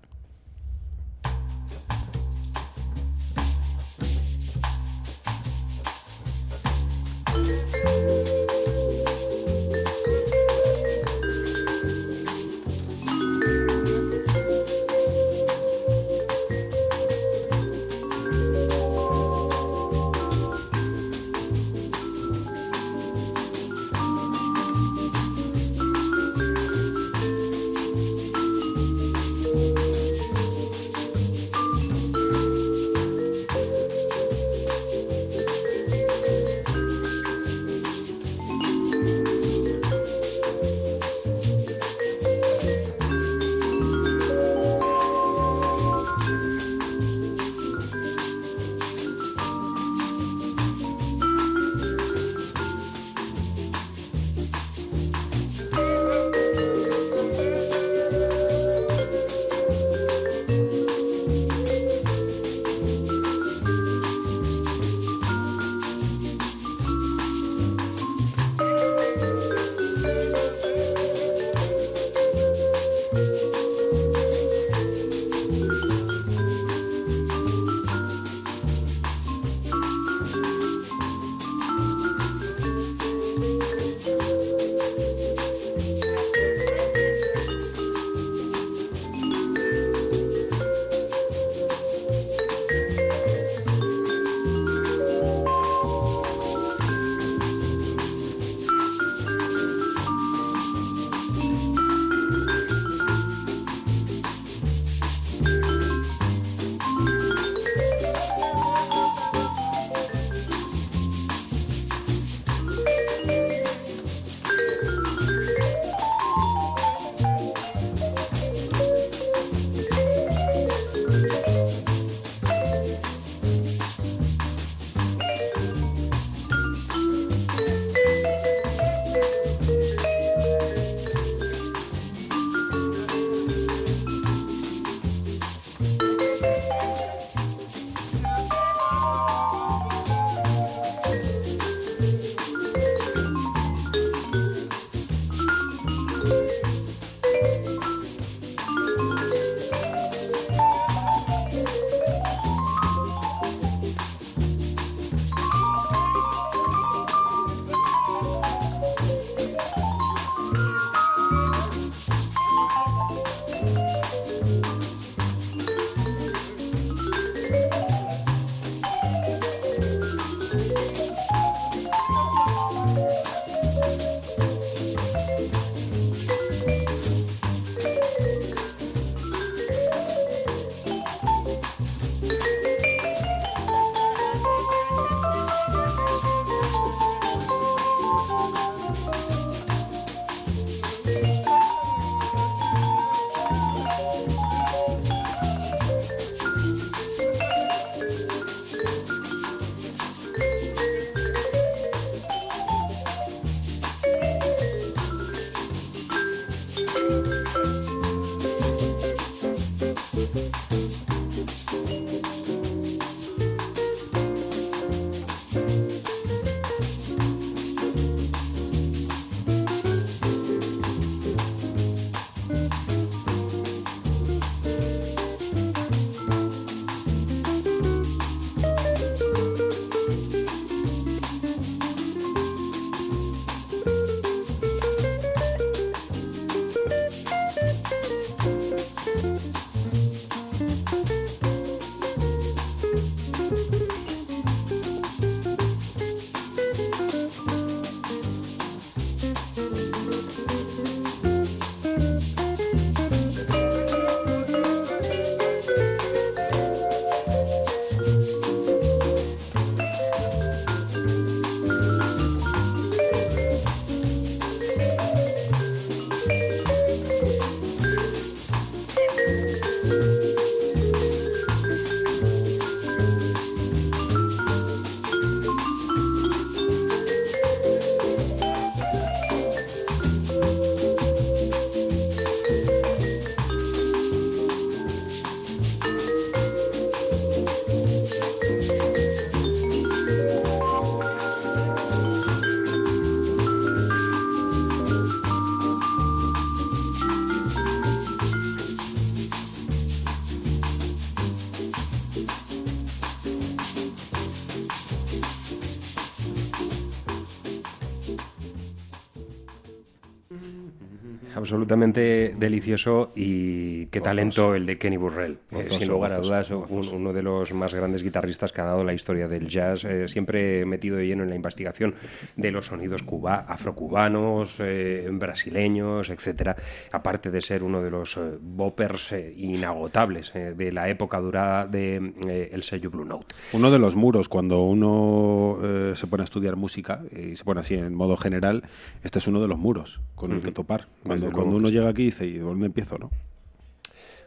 Absolutamente delicioso y qué talento el de Kenny Burrell. Sin lugar a dudas, un- uno de los más grandes guitarristas que ha dado la historia del jazz, eh, siempre metido de lleno en la investigación de los sonidos cuba, afrocubanos, eh, brasileños, etcétera. Aparte de ser uno de los eh, boppers eh, inagotables eh, de la época durada del el sello Blue Note. Uno de los muros, cuando uno se pone a estudiar música y se pone así en modo general, este es uno de los muros con el que topar. Cuando, cuando uno llega aquí dice, ¿y dónde empiezo? no?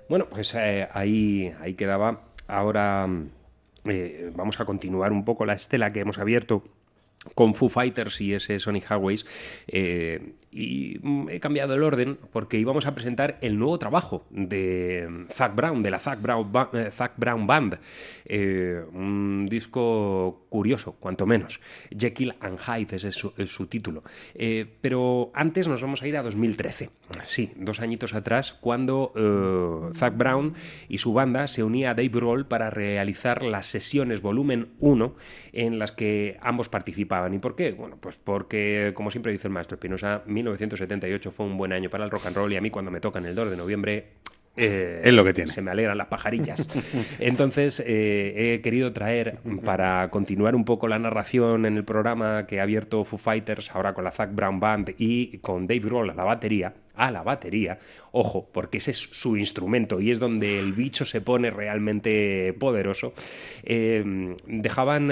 Bueno, pues eh, ahí, ahí quedaba. Ahora mm, eh, vamos a continuar un poco la estela que hemos abierto con Foo Fighters y ese Sonic Highways. eh, y mm, he cambiado el orden porque íbamos a presentar el nuevo trabajo de mm, Zac Brown, de la Zac Brown, eh, Zac Brown Band. Eh, un disco curioso, cuanto menos. Jekyll and Hyde ese es su, es su título. Eh, pero antes nos vamos a ir a 2013. Sí, dos añitos atrás, cuando eh, Zac Brown y su banda se unía a Dave Grohl para realizar las sesiones volumen 1 en las que ambos participaban. ¿Y por qué? Bueno, pues porque, como siempre dice el maestro Espinosa, 1978 fue un buen año para el rock and roll y a mí cuando me tocan el 2 de noviembre eh, Es lo que tiene. Se me alegran las pajarillas. Entonces, eh, he querido traer, para continuar un poco la narración en el programa que ha abierto Foo Fighters, ahora con la Zac Brown Band y con Dave Grohl a la batería, a la batería, ojo, porque ese es su instrumento y es donde el bicho se pone realmente poderoso, eh, dejaban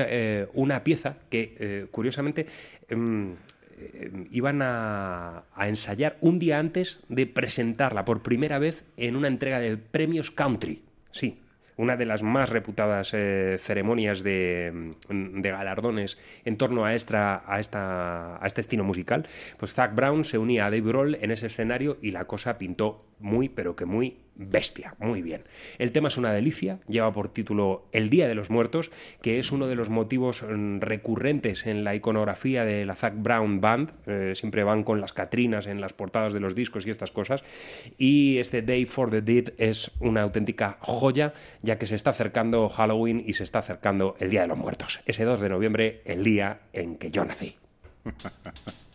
una pieza que, curiosamente, em, eh, iban a, ensayar un día antes de presentarla por primera vez en una entrega de premios country. Sí, una de las más reputadas eh, ceremonias de, mm, de galardones en torno a, a, este estilo musical. Pues Zac Brown se unía a Dave Grohl en ese escenario y la cosa pintó muy, pero que muy bestia, muy bien. El tema es una delicia, lleva por título El Día de los Muertos, que es uno de los motivos mm, recurrentes en la iconografía de la Zac Brown Band, eh, siempre van con las Catrinas en las portadas de los discos y estas cosas, y este Day for the Dead es una auténtica joya, ya que se está acercando Halloween y se está acercando el Día de los Muertos, ese 2 de noviembre, el día en que yo nací.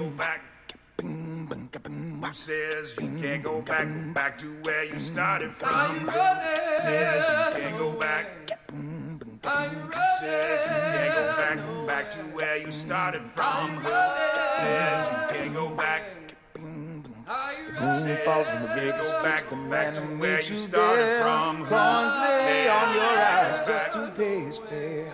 Who says you can't go back, back to where you started from? Says you can't go back. Says you can't go back, back to where you started from. Says you can't go back. Moon falls from the big sticks, the man to meet you there. Corns lay on your eyes just to pay his fare.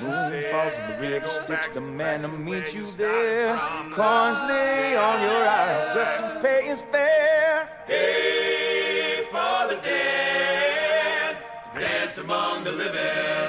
Moon falls from the big sticks, the man to meet you there. Corns lay on your eyes just to pay his fare. Day for the dead, to dance among the living.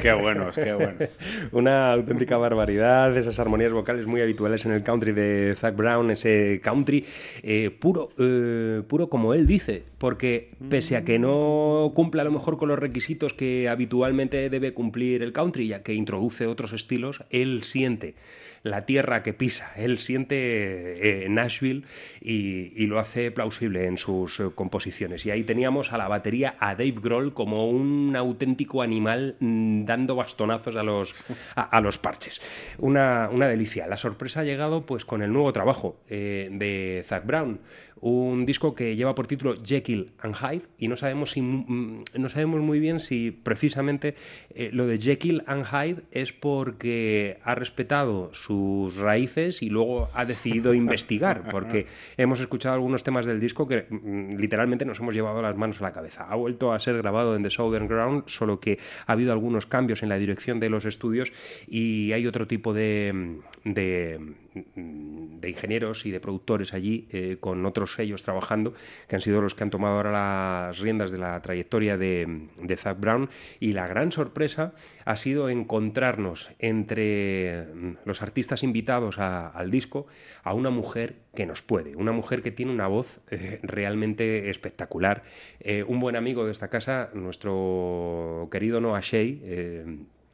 Qué, buenos, qué buenos. Una auténtica barbaridad, esas armonías vocales muy habituales en el country de Zach Brown, ese country eh, puro, eh, puro como él dice, porque pese a que no cumple a lo mejor con los requisitos que habitualmente debe cumplir el country, ya que introduce otros estilos, él siente la tierra que pisa. Él siente eh, Nashville y, lo hace plausible en sus eh, composiciones. Y ahí teníamos a la batería a Dave Grohl como un auténtico animal mm, dando bastonazos a los, a los parches. Una, una delicia. La sorpresa ha llegado pues con el nuevo trabajo eh, de Zach Brown. Un disco que lleva por título Jekyll and Hyde y no sabemos, si, mm, no sabemos muy bien si precisamente eh, lo de Jekyll and Hyde es porque ha respetado sus raíces y luego ha decidido investigar, porque hemos escuchado algunos temas del disco que mm, literalmente nos hemos llevado las manos a la cabeza. Ha vuelto a ser grabado en The Southern Ground, solo que ha habido algunos cambios en la dirección de los estudios y hay otro tipo de, de, de ingenieros y de productores allí eh, con otros sellos trabajando, que han sido los que han tomado ahora las riendas de la trayectoria de, de Zach Brown. Y la gran sorpresa ha sido encontrarnos entre mm, los artistas invitados al disco a una mujer que nos puede, una mujer que tiene una voz eh, realmente espectacular. Eh, un buen amigo de esta casa, nuestro querido Noah Shea,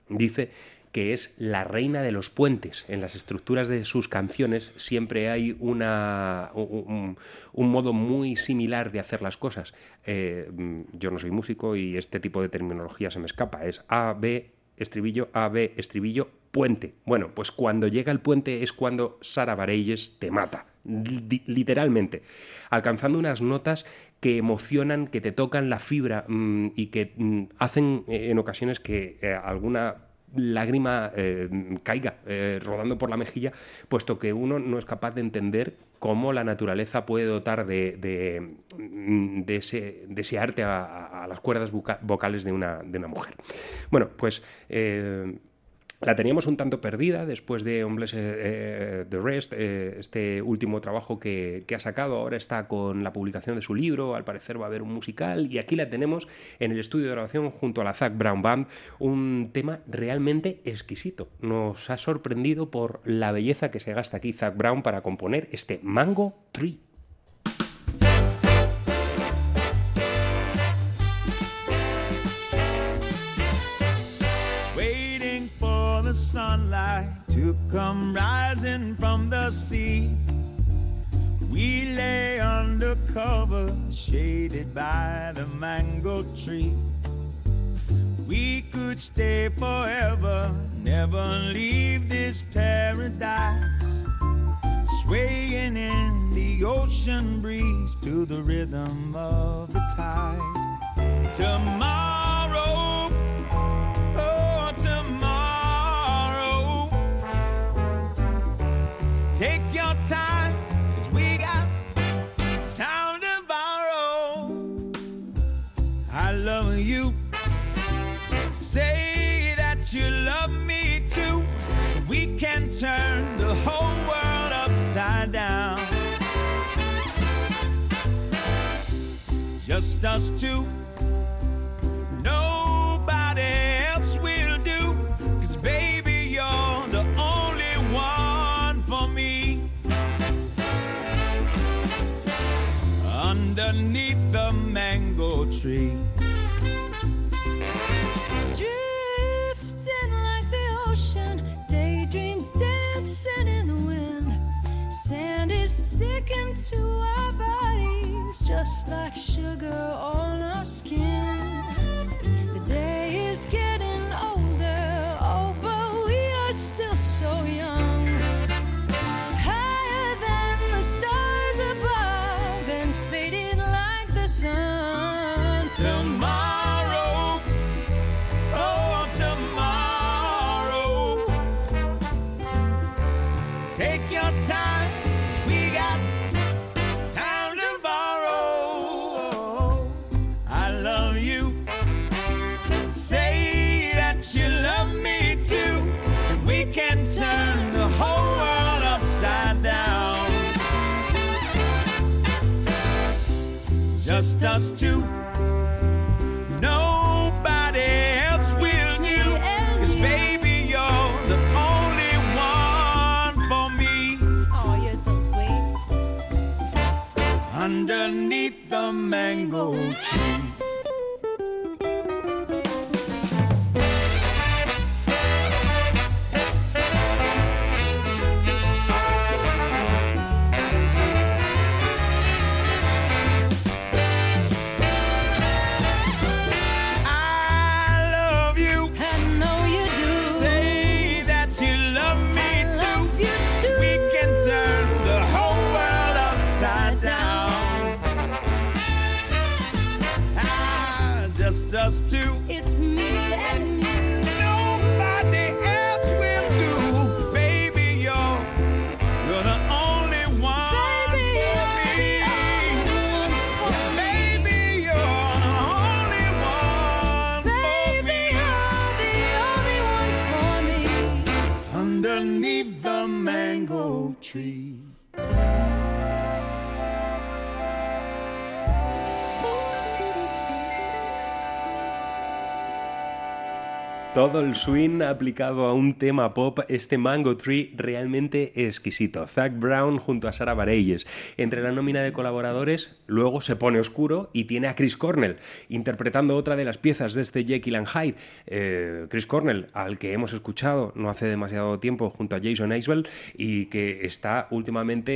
dice que es la reina de los puentes. En las estructuras de sus canciones siempre hay una, un, modo muy similar de hacer las cosas. Eh, mm, yo no soy músico y este tipo de terminología se me escapa. Es A, B, estribillo, A, B, estribillo, puente. Bueno, pues cuando llega el puente es cuando Sara Bareilles te mata. Li- literalmente, alcanzando unas notas que emocionan, que te tocan la fibra mm, y que mm, hacen eh, en ocasiones que eh, alguna lágrima eh, caiga eh, rodando por la mejilla, puesto que uno no es capaz de entender cómo la naturaleza puede dotar de, de, mm, ese, arte a, las cuerdas voca- vocales de una, de una mujer. Bueno, pues eh, la teníamos un tanto perdida después de Homeless eh, eh, The Rest, eh, este último trabajo que, ha sacado. Ahora está con la publicación de su libro, al parecer va a haber un musical y aquí la tenemos en el estudio de grabación junto a la Zac Brown Band, un tema realmente exquisito. Nos ha sorprendido por la belleza que se gasta aquí Zac Brown para componer este Mango Tree. Sunlight to come rising from the sea. We lay under cover, shaded by the mango tree. We could stay forever, never leave this paradise. Swaying in the ocean breeze to the rhythm of the tide. Tomorrow, Take your time, cause we got time to borrow. I love you. Say that you love me too. We can turn the whole world upside down. Just us two. Underneath the mango tree. Drifting like the ocean, daydreams dancing in the wind. Sand is sticking to our bodies, just like sugar on our skin. The day is getting older, Just us two. Nobody else will do. Cause baby, you're the only one for me. Oh, you're so sweet. Underneath the mango tree. Just two. It's me and Todo el swing aplicado a un tema pop, este Mango Tree realmente exquisito. Zach Brown junto a Sara Bareilles. Entre la nómina de colaboradores, luego se pone oscuro y tiene a Chris Cornell interpretando otra de las piezas de este Jekyll and Hyde. Eh, Chris Cornell, al que hemos escuchado no hace demasiado tiempo junto a Jason Isbell y que está últimamente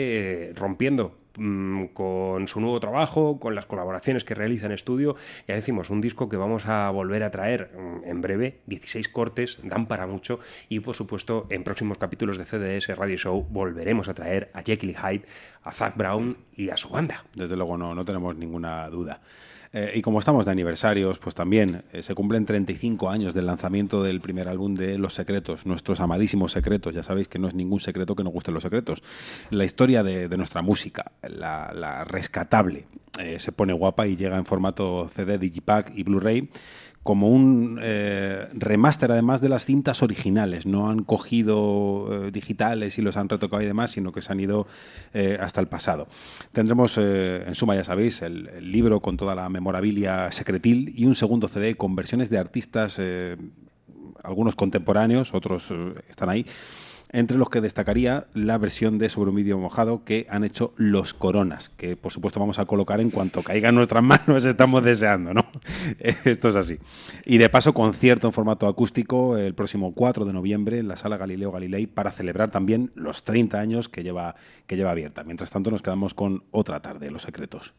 eh, rompiendo mm, con su nuevo trabajo, con las colaboraciones que realiza en estudio. Ya decimos, un disco que vamos a volver a traer mm, en breve, 16 cortes, dan para mucho y por supuesto en próximos capítulos de CDS Radio Show volveremos a traer a Jekyll Hyde, a Zach Brown y a su banda. Desde luego no, no tenemos ninguna duda. Eh, y como estamos de aniversarios, pues también eh, se cumplen 35 años del lanzamiento del primer álbum de Los Secretos, nuestros amadísimos secretos. Ya sabéis que no es ningún secreto que nos gusten los secretos. La historia de, nuestra música, la, la rescatable, eh, se pone guapa y llega en formato CD, Digipack y Blu-ray como un eh, remaster además de las cintas originales. No han cogido eh, digitales y los han retocado y demás, sino que se han ido eh, hasta el pasado. Tendremos en suma, ya sabéis, el, libro con toda la memorabilia secretil y un segundo CD con versiones de artistas, algunos contemporáneos, otros están ahí entre los que destacaría la versión de Sobre un vídeo mojado que han hecho los Coronas, que por supuesto vamos a colocar en cuanto caiga en nuestras manos, estamos deseando, ¿no? Esto es así. Y de paso, concierto en formato acústico el próximo 4 de noviembre en la Sala Galileo Galilei para celebrar también los 30 años que lleva, que lleva abierta. Mientras tanto, nos quedamos con otra tarde, Los Secretos.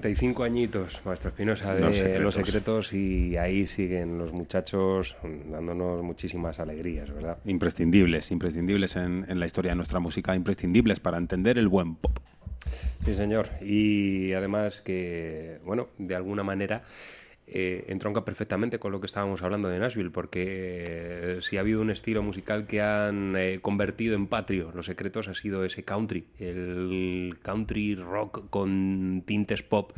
35 añitos, Maestro Espinosa, de Los Secretos. Los Secretos y ahí siguen los muchachos dándonos muchísimas alegrías, ¿verdad? Imprescindibles, imprescindibles en, en la historia de nuestra música, imprescindibles para entender el buen pop. Sí, señor. Y además que, bueno, de alguna manera eh, entronca perfectamente con lo que estábamos hablando de Nashville, porque eh, si ha habido un estilo musical que han eh, convertido en patrio, los secretos ha sido ese country, el country rock con tintes pop,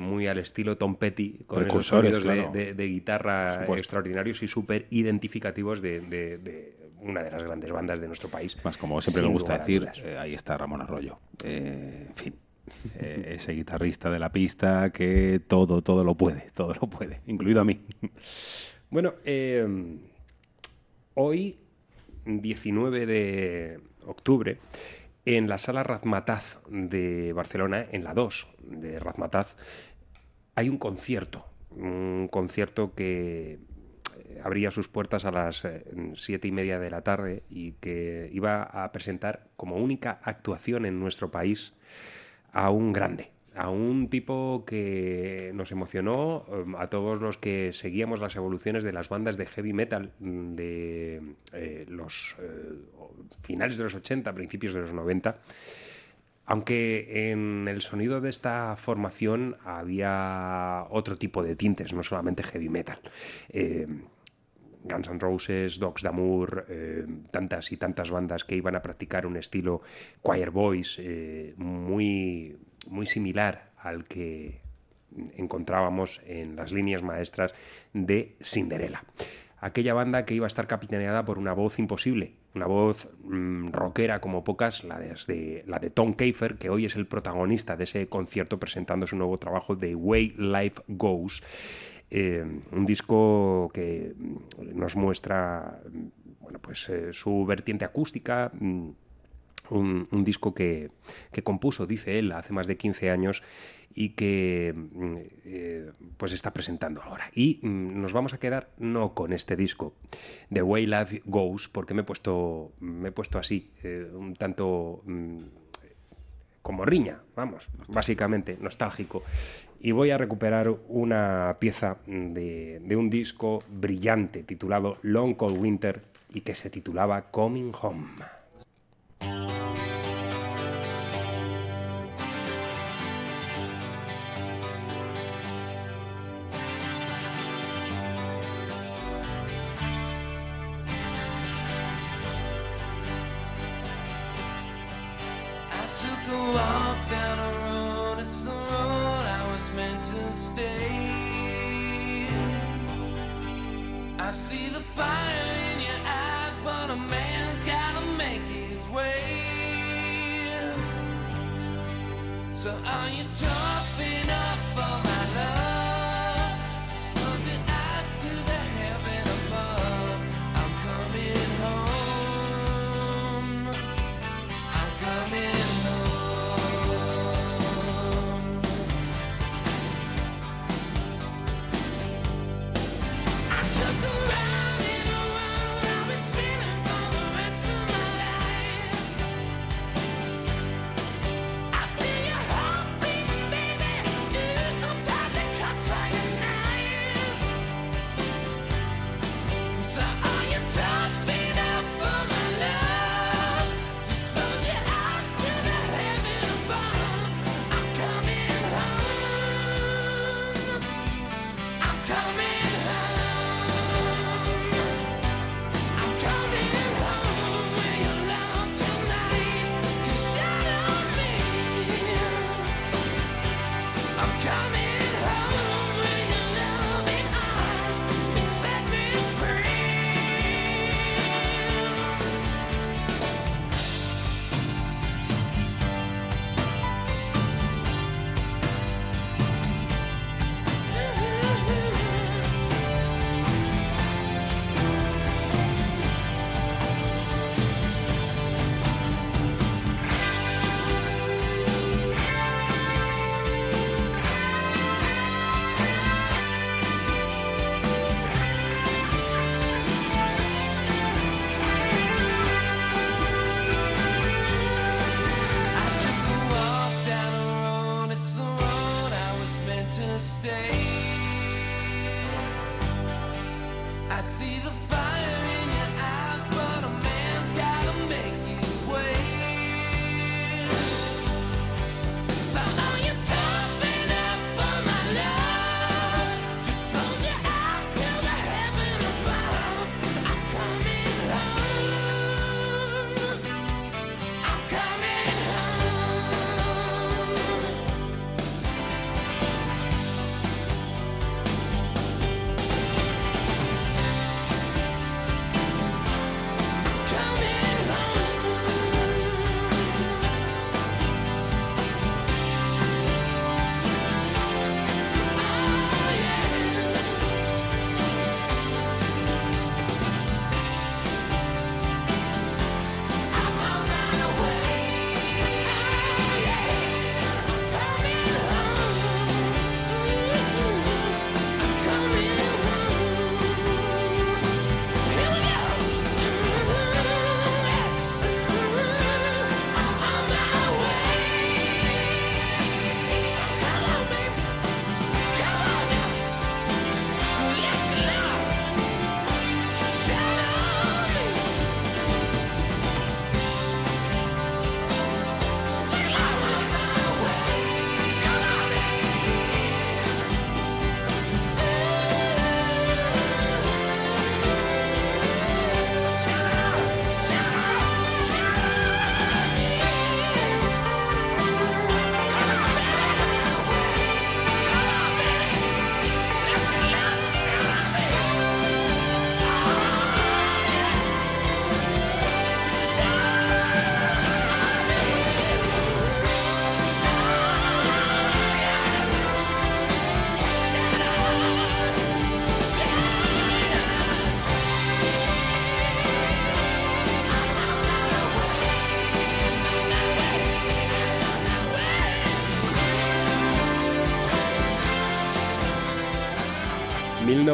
muy al estilo Tom Petty, con esos sonidos de- claro. de, de Por guitarra extraordinarios y súper identificativos de, una de las grandes bandas de nuestro país. Más como siempre me gusta decir, eh, ahí está Ramón Arroyo. Eh, en fin, eh, ese guitarrista de la pista que todo, todo lo puede, todo lo puede, incluido a mí. Bueno, eh, hoy, 19 de octubre, en la sala Razmataz de Barcelona, en la 2 de Razmataz, hay un concierto. Un concierto que eh, abría sus puertas a las eh, siete y media de la tarde y que iba a presentar como única actuación en nuestro país a un grande, a un tipo que nos emocionó eh, a todos los que seguíamos las evoluciones de las bandas de heavy metal mm, de eh, los eh, finales de los 80, principios de los 90. Aunque en el sonido de esta formación había otro tipo de tintes, no solamente heavy metal. Eh, Guns N' Roses, Dogs D'Amour, eh, tantas y tantas bandas que iban a practicar un estilo choir voice eh, muy, muy similar al que encontrábamos en las líneas maestras de Cinderella. Aquella banda que iba a estar capitaneada por una voz imposible, una voz mm, rockera como pocas, la de, la de Tom Keifer, que hoy es el protagonista de ese concierto presentando su nuevo trabajo The Way Life Goes. Eh, un disco que nos muestra bueno, pues, eh, su vertiente acústica, mm, un, disco que, que compuso, dice él, hace más de 15 años y que mm, eh, pues está presentando ahora. Y mm, nos vamos a quedar no con este disco, The Way Life Goes, porque me he puesto, me he puesto así, un tanto como riña, vamos, básicamente nostálgico. Y voy a recuperar una pieza de, de un disco brillante titulado Long Cold Winter y que se titulaba Coming Home.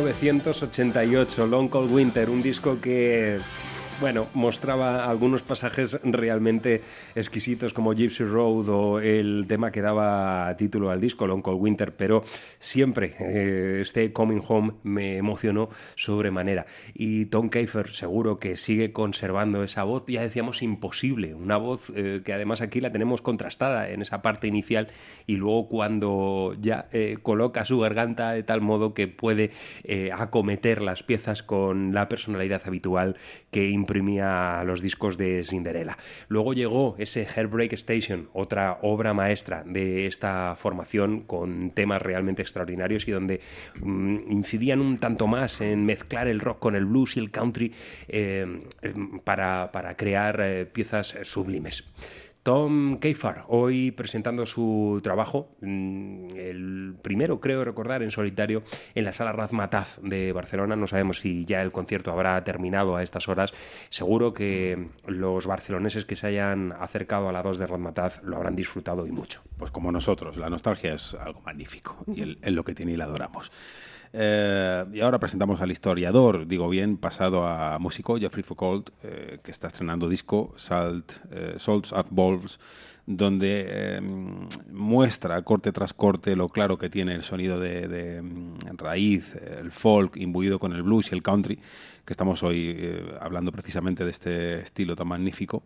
1988, Long Cold Winter, un disco que bueno, mostraba algunos pasajes realmente exquisitos como Gypsy Road o el tema que daba título al disco, Long Cold Winter, pero siempre eh, este Coming Home me emocionó sobremanera. Y Tom Keifer seguro que sigue conservando esa voz, ya decíamos imposible, una voz eh, que además aquí la tenemos contrastada en esa parte inicial y luego cuando ya eh, coloca su garganta de tal modo que puede eh, acometer las piezas con la personalidad habitual que imprimía los discos de Cinderella. Luego llegó ese Heartbreak Station, otra obra maestra de esta formación con temas realmente extraordinarios y donde mm, incidían un tanto más en mezclar el rock con el blues y el country eh, para, para crear eh, piezas sublimes. Tom Keifar, hoy presentando su trabajo, mm, el primero creo recordar en solitario en la sala Razmataz de Barcelona. No sabemos si ya el concierto habrá terminado a estas horas. Seguro que los barceloneses que se hayan acercado a la 2 de Razmataz lo habrán disfrutado y mucho. Pues como nosotros, la nostalgia es algo magnífico y es lo que tiene y la adoramos. Eh, y ahora presentamos al historiador, digo bien, pasado a músico, Jeffrey Foucault, eh, que está estrenando disco Salt, eh, Salts and Balls, donde eh, muestra corte tras corte lo claro que tiene el sonido de, de, mm, raíz, el folk imbuido con el blues y el country, que estamos hoy eh, hablando precisamente de este estilo tan magnífico.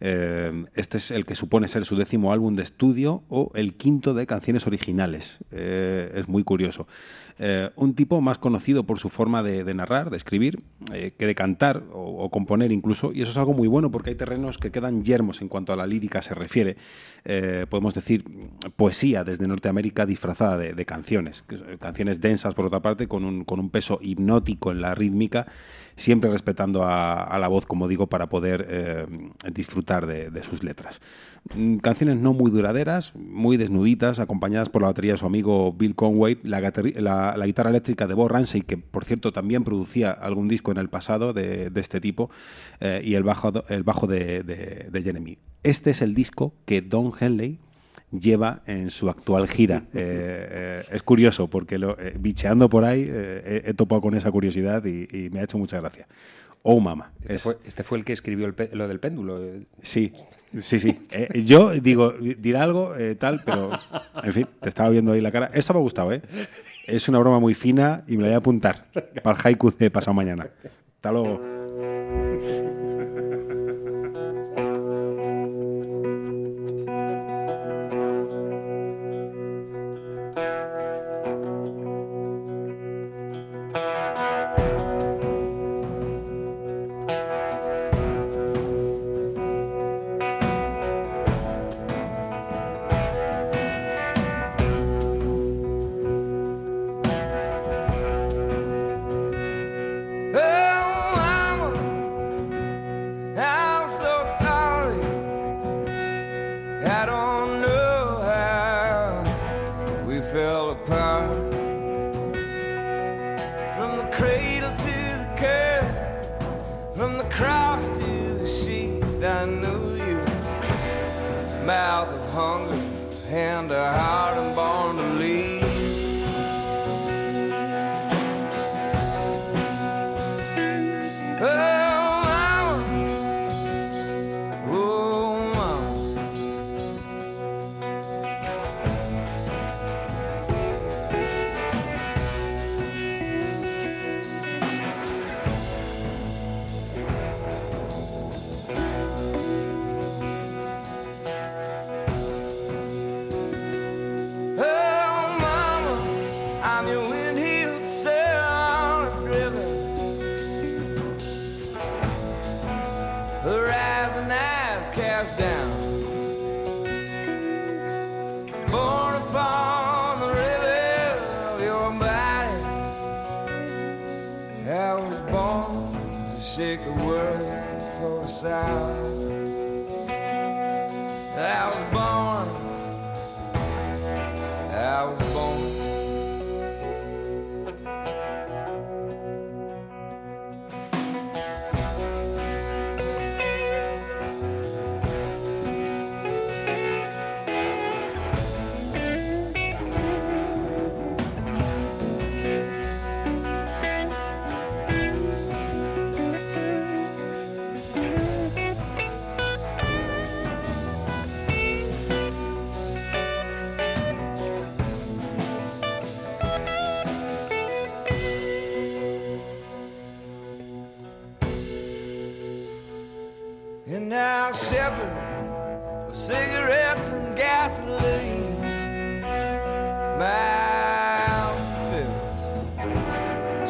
Eh, este es el que supone ser su décimo álbum de estudio o el quinto de canciones originales. Es muy curioso. Eh, un tipo más conocido por su forma de, narrar, de escribir, eh, que de cantar o componer incluso, y eso es algo muy bueno porque hay terrenos que quedan yermos en cuanto a la lírica se refiere. Eh, podemos decir poesía desde Norteamérica disfrazada de, canciones, canciones densas por otra parte, con un, con un peso hipnótico en la rítmica, siempre respetando a, la voz, como digo, para poder eh, disfrutar de, sus letras. Mm, Canciones no muy duraderas, muy desnuditas, acompañadas por la batería de su amigo Bill Conway, la, guitarra eléctrica de Bob Ramsey, que por cierto también producía algún disco en el pasado de, este tipo, eh, y el bajo, el bajo de- de Jeremy. Este es el disco que Don Henley lleva en su actual gira. Eh, eh, es curioso porque lo, eh, bicheando por ahí he, topado con esa curiosidad y, y me ha hecho mucha gracia. Oh, mama. Este, Es- fue, este fue el que escribió el lo del péndulo. Sí, sí, sí. Yo digo, dirá algo tal, pero en fin, te estaba viendo ahí la cara. Esto me ha gustado, ¿eh? Es una broma muy fina y me la voy a apuntar para el haiku de pasado mañana. Hasta luego.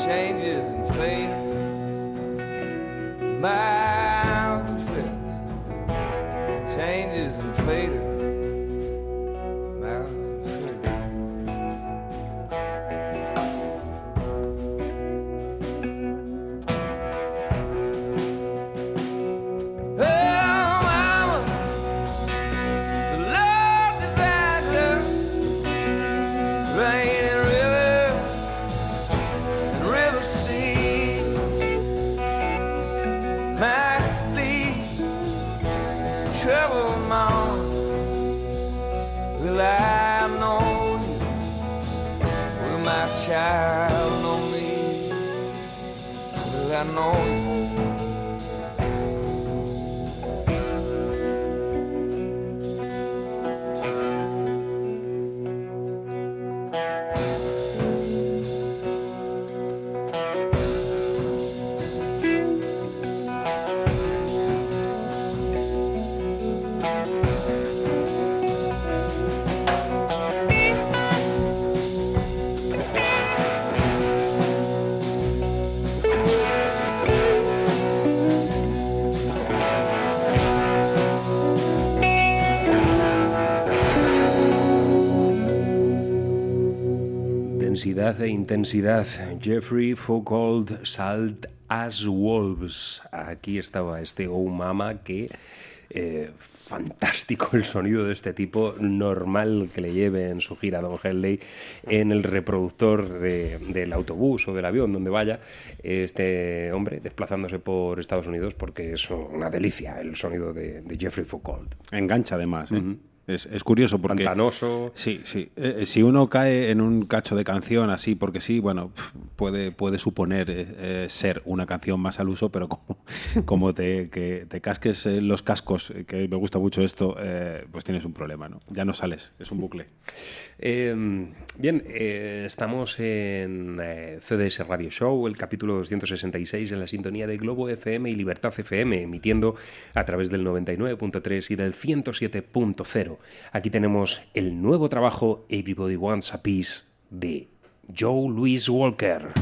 changes and fades. My Densidad e intensidad. Jeffrey Foucault Salt as Wolves. Aquí estaba este Oh Mama que eh, fantástico el sonido de este tipo, normal que le lleve en su gira Don Henley en el reproductor de- del autobús o del avión, donde vaya, este hombre desplazándose por Estados Unidos porque es una delicia el sonido de, de Jeffrey Foucault. Engancha además, ¿eh? Es, es curioso porque... Pantanoso. Sí, sí. Eh, eh, si uno cae en un cacho de canción así, porque sí, bueno, puede, puede suponer eh, ser una canción más al uso, pero como, como te, que te casques los cascos, que me gusta mucho esto, eh, pues tienes un problema, ¿no? Ya no sales, es un bucle. Eh, bien, estamos en CDS Radio Show, el capítulo 266 en la sintonía de Globo FM y Libertad FM, emitiendo a través del 99.3 y del 107.0. Aquí tenemos el nuevo trabajo Everybody Wants a Piece de Joe Louis Walker.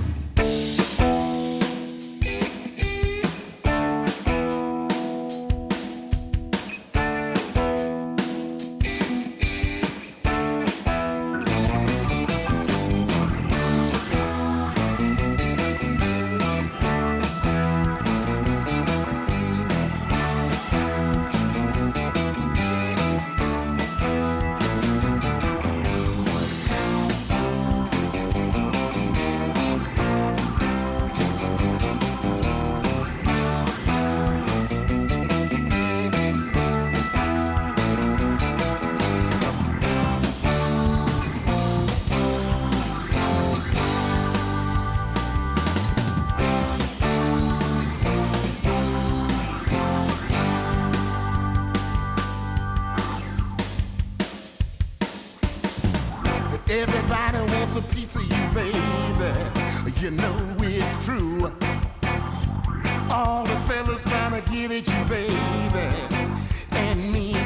All the fellas trying to get at you, baby. And me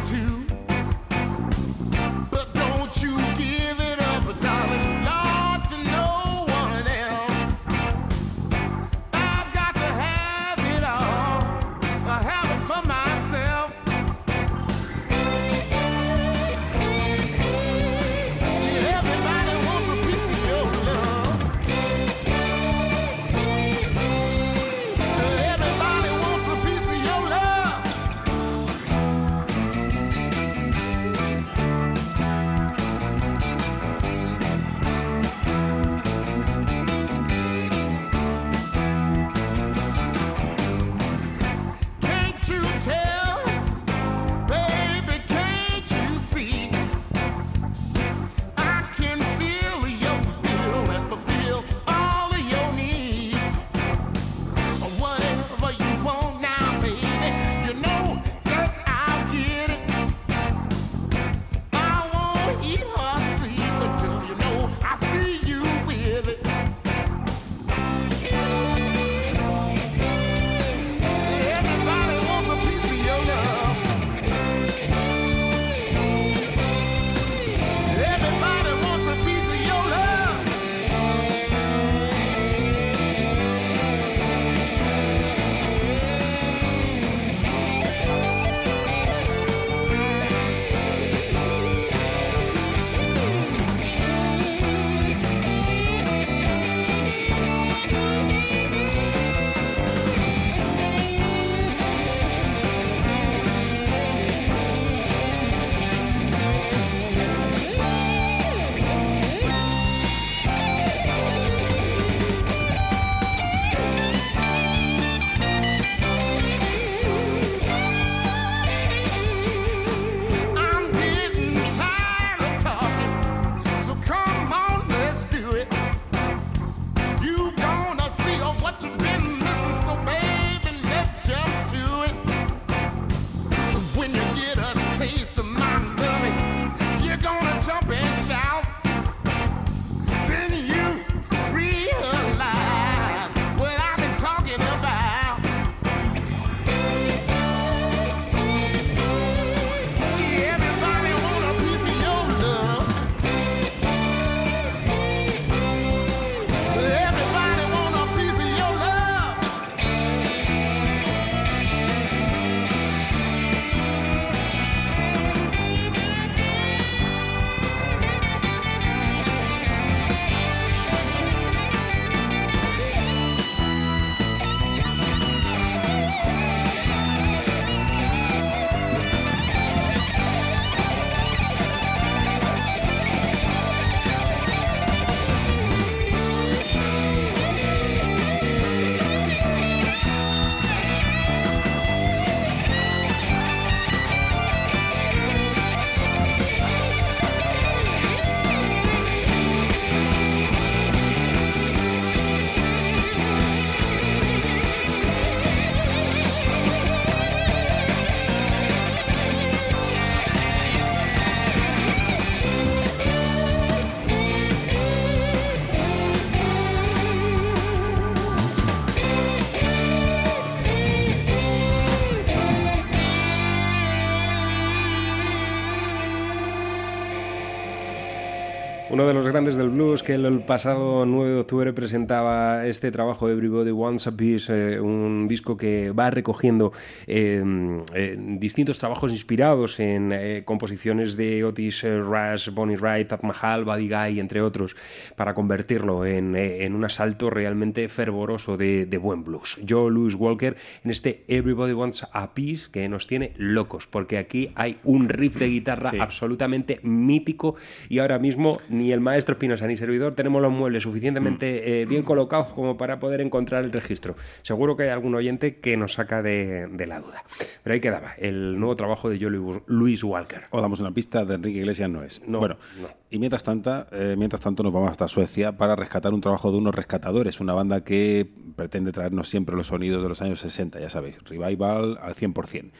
Uno de los grandes del blues que el, pasado 9 de octubre presentaba este trabajo Everybody Wants a Piece, eh, un disco que va recogiendo eh, eh, distintos trabajos inspirados en eh, composiciones de Otis eh, Rush, Bonnie Wright, Tad Mahal, Buddy Guy, entre otros, para convertirlo en, en un asalto realmente fervoroso de, de buen blues. Yo, Louis Walker, en este Everybody Wants a Piece que nos tiene locos, porque aquí hay un riff de guitarra Sí. absolutamente mítico y ahora mismo ni el maestro Espinosa ni servidor tenemos los muebles suficientemente eh, bien colocados como para poder encontrar el registro. Seguro que hay algún oyente que nos saca de, de la duda. Pero ahí quedaba, el nuevo trabajo de Joe Louis Walker. O damos una pista de Enrique Iglesias no es. No, bueno, no. y mientras tanto, eh, mientras tanto nos vamos hasta Suecia para rescatar un trabajo de unos rescatadores, una banda que pretende traernos siempre los sonidos de los años 60, ya sabéis, revival al 100%.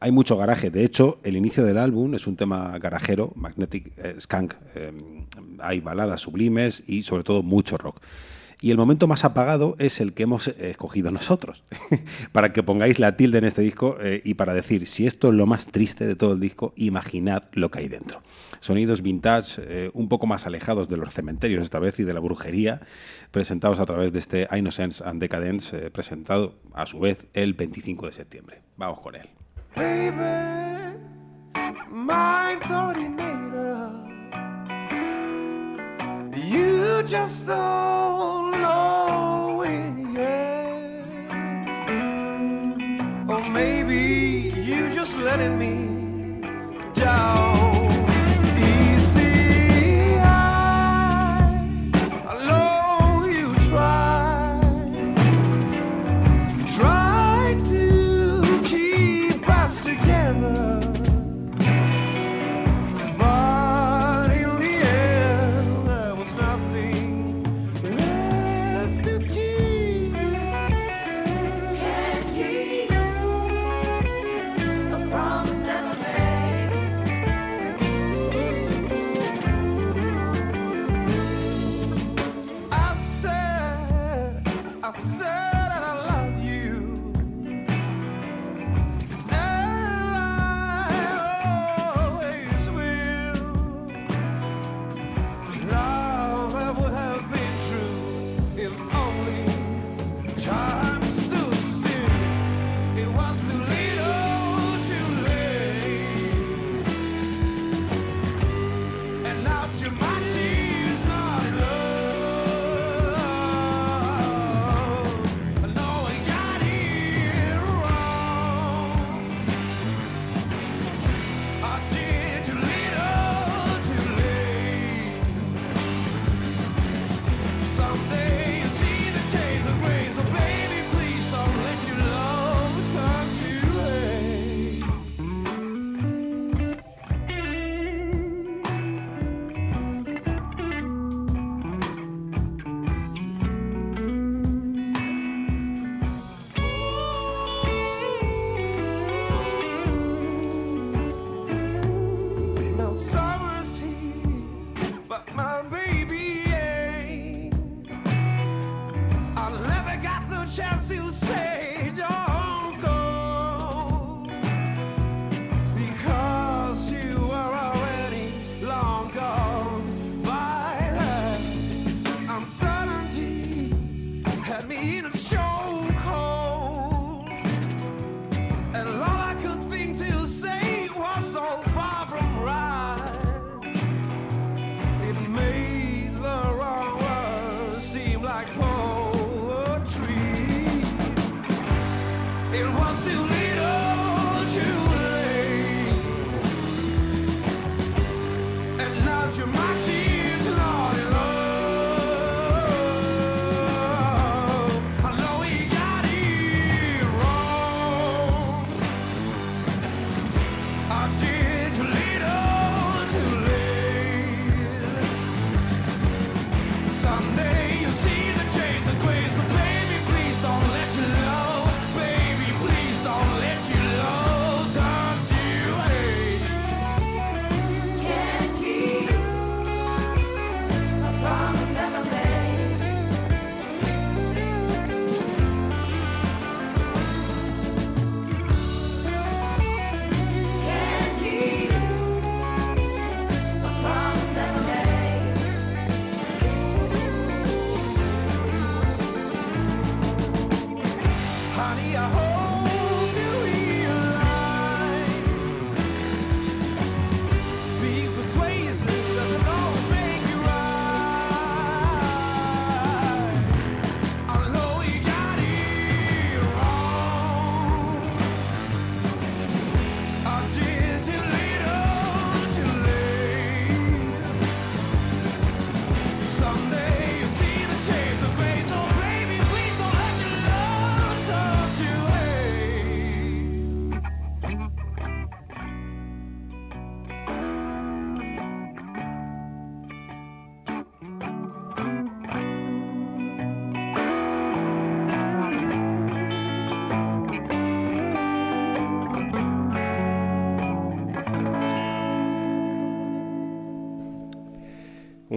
Hay mucho garaje, de hecho, el inicio del álbum es un tema garajero, Magnetic eh, Skunk. eh, hay baladas sublimes y sobre todo mucho rock. Y el momento más apagado es el que hemos eh, escogido nosotros, para que pongáis la tilde en este disco eh, y para decir, si esto es lo más triste de todo el disco, imaginad lo que hay dentro. Sonidos vintage, eh, un poco más alejados de los cementerios esta vez y de la brujería, presentados a través de este Innocence and Decadence, presentado a su vez el 25 de septiembre. Vamos con él. Baby, mine's already made up. You just don't know it yet. Or maybe you just letting me down.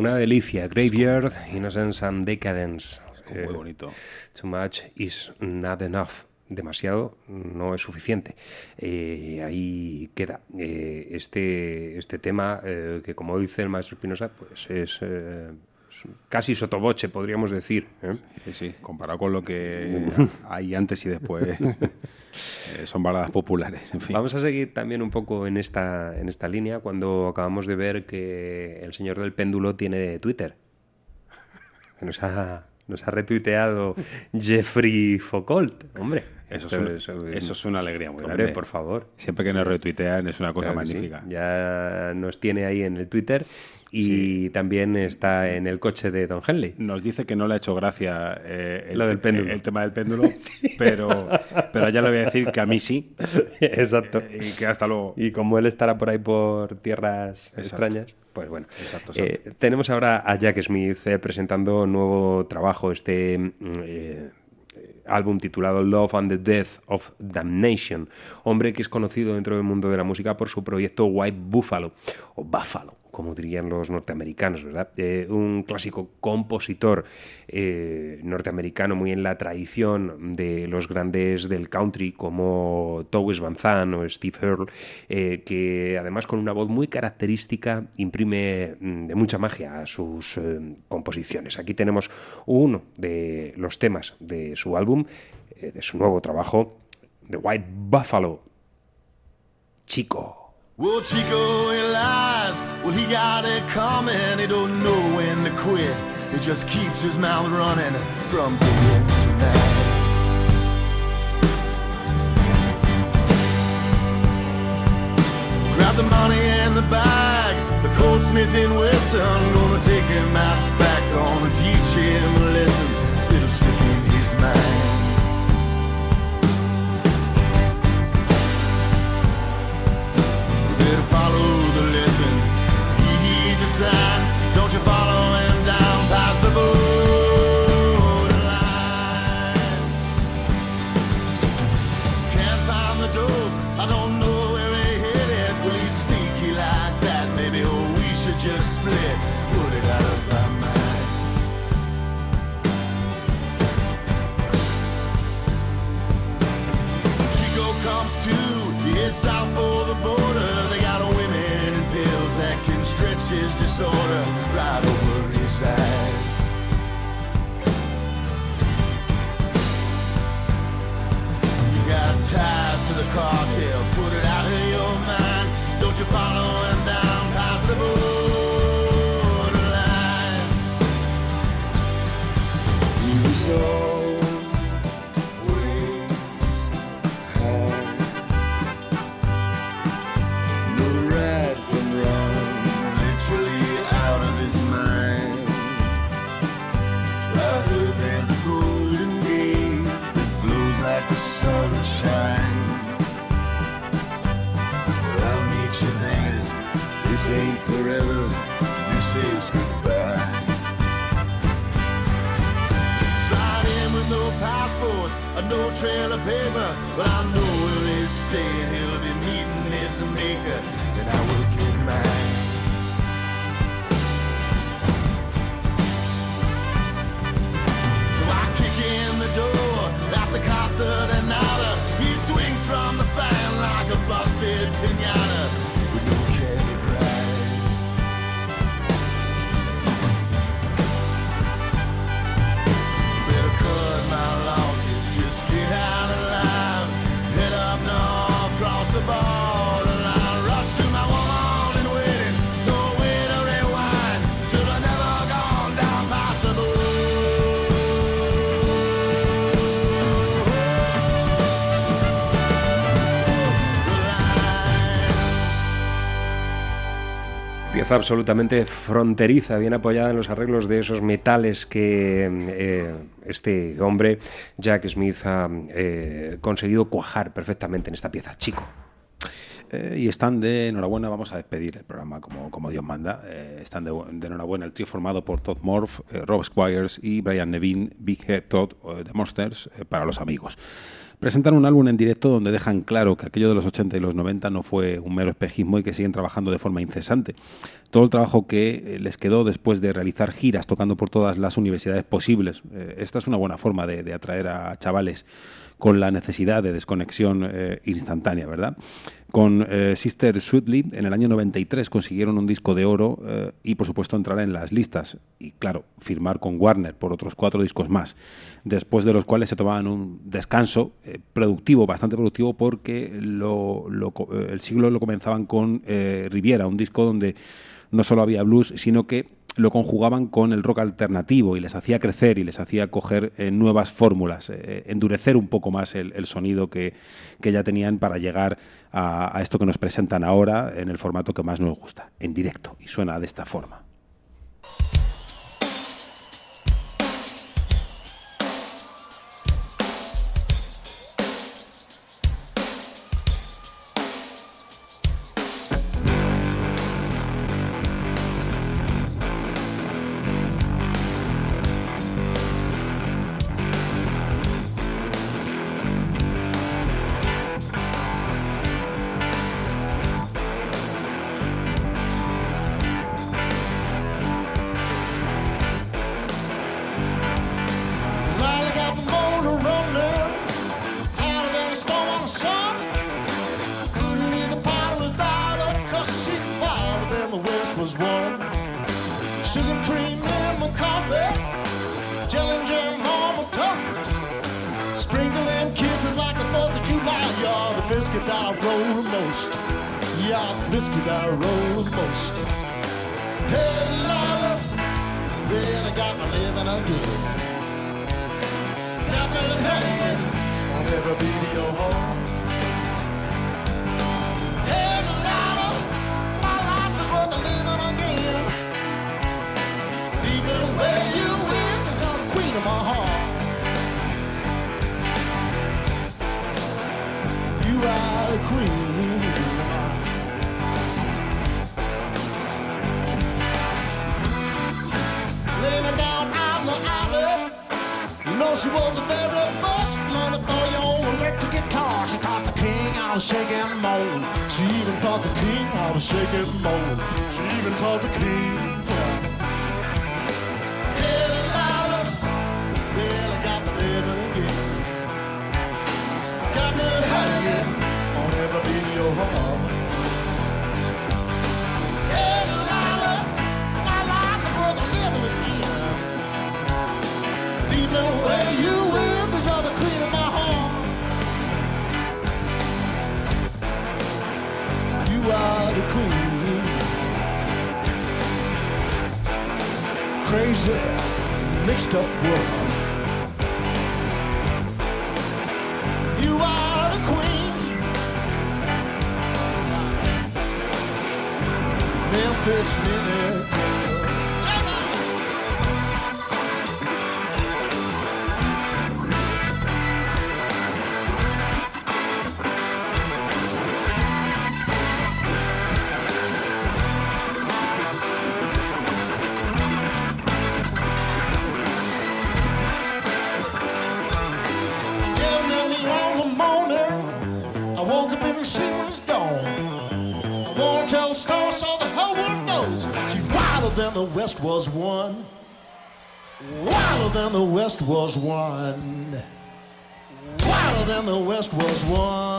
Una delicia. Graveyard, Innocence and Decadence. Muy Eh, bonito. Too much is not enough. Demasiado no es suficiente. Eh, ahí queda. Eh, este, este tema, eh, que como dice el maestro Espinosa, pues es, es casi sotoboche, podríamos decir. ¿eh? Sí, sí, comparado con lo que hay antes y después, eh, son baladas populares. En fin. Vamos a seguir también un poco en esta, en esta línea cuando acabamos de ver que el señor del péndulo tiene Twitter. Nos ha, nos ha retuiteado Jeffrey Foucault. Hombre, Eso esto es, un- eso es una alegría muy Hombre, grande. por favor. Siempre que nos retuitean es una cosa Claro que sí. magnífica. Ya nos tiene ahí en el Twitter y también está en el coche de Don Henley. Nos dice que no le ha hecho gracia eh, el, Lo del péndulo. el tema del péndulo, pero, pero ya le voy a decir que a mí sí. Exacto. Y que hasta luego. Y como él estará por ahí por tierras extrañas, pues bueno. Exacto, Eh, tenemos ahora a Jack Smith eh, presentando nuevo trabajo, este mm, eh, álbum titulado Love and the Death of Damnation. Hombre que es conocido dentro del mundo de la música por su proyecto White Buffalo, o Buffalo, como dirían los norteamericanos, ¿verdad? Eh, un clásico compositor eh, norteamericano muy en la tradición de los grandes del country como Towes Van Zandt o Steve Earle, eh, que además con una voz muy característica imprime mm, de mucha magia a sus composiciones. Aquí tenemos uno de los temas de su álbum, de su nuevo trabajo, The White Buffalo. Chico. Well, Chico. Well, he got it coming. He don't know when to quit. He just keeps his mouth running from day to night. Grab the money and the bag. The Colt Smith and Wesson gonna take him out back. Gonna teach him a lesson. It'll stick in his mind. South for the border. They got women and pills that can stretch his disorder right over his eyes. You got ties to the cartel, put it out of your mind. Don't you follow him down past the borderline? He was no trail of paper. But I know where he's staying. He'll be meeting his maker, and I will get mine. So I kick in the door at the Casa de Nada. He swings from the fan like a busted pinata Pieza absolutamente fronteriza, bien apoyada en los arreglos de esos metales que eh, este hombre, Jack Smith, ha eh, conseguido cuajar perfectamente en esta pieza. Chico. Eh, y están de enhorabuena, vamos a despedir el programa como, como Dios manda. Están de, de enhorabuena el trío formado por Todd Morph, Rob Squires y Brian Nevin, Big Head Todd, The Monsters, para los amigos. Presentan un álbum en directo donde dejan claro que aquello de los 80 y los 90 no fue un mero espejismo y que siguen trabajando de forma incesante. Todo el trabajo que eh, les quedó después de realizar giras tocando por todas las universidades posibles. Eh, esta es una buena forma de, de atraer a chavales con la necesidad de desconexión eh, instantánea, ¿verdad? Con eh, Sister Sweetly en el año 93 consiguieron un disco de oro eh, y por supuesto entrar en las listas y claro, firmar con Warner por otros cuatro discos más, después de los cuales se tomaban un descanso productivo, bastante productivo porque el siglo lo comenzaban con Riviera, un disco donde no solo había blues, sino que lo conjugaban con el rock alternativo y les hacía crecer y les hacía coger eh, nuevas fórmulas, eh, endurecer un poco más el, sonido que, que ya tenían para llegar a esto que nos presentan ahora en el formato que más nos gusta, en directo, y suena de esta forma. The queen. Crazy, mixed up world. You are the queen. Memphis. Was one. Wilder than the West was one.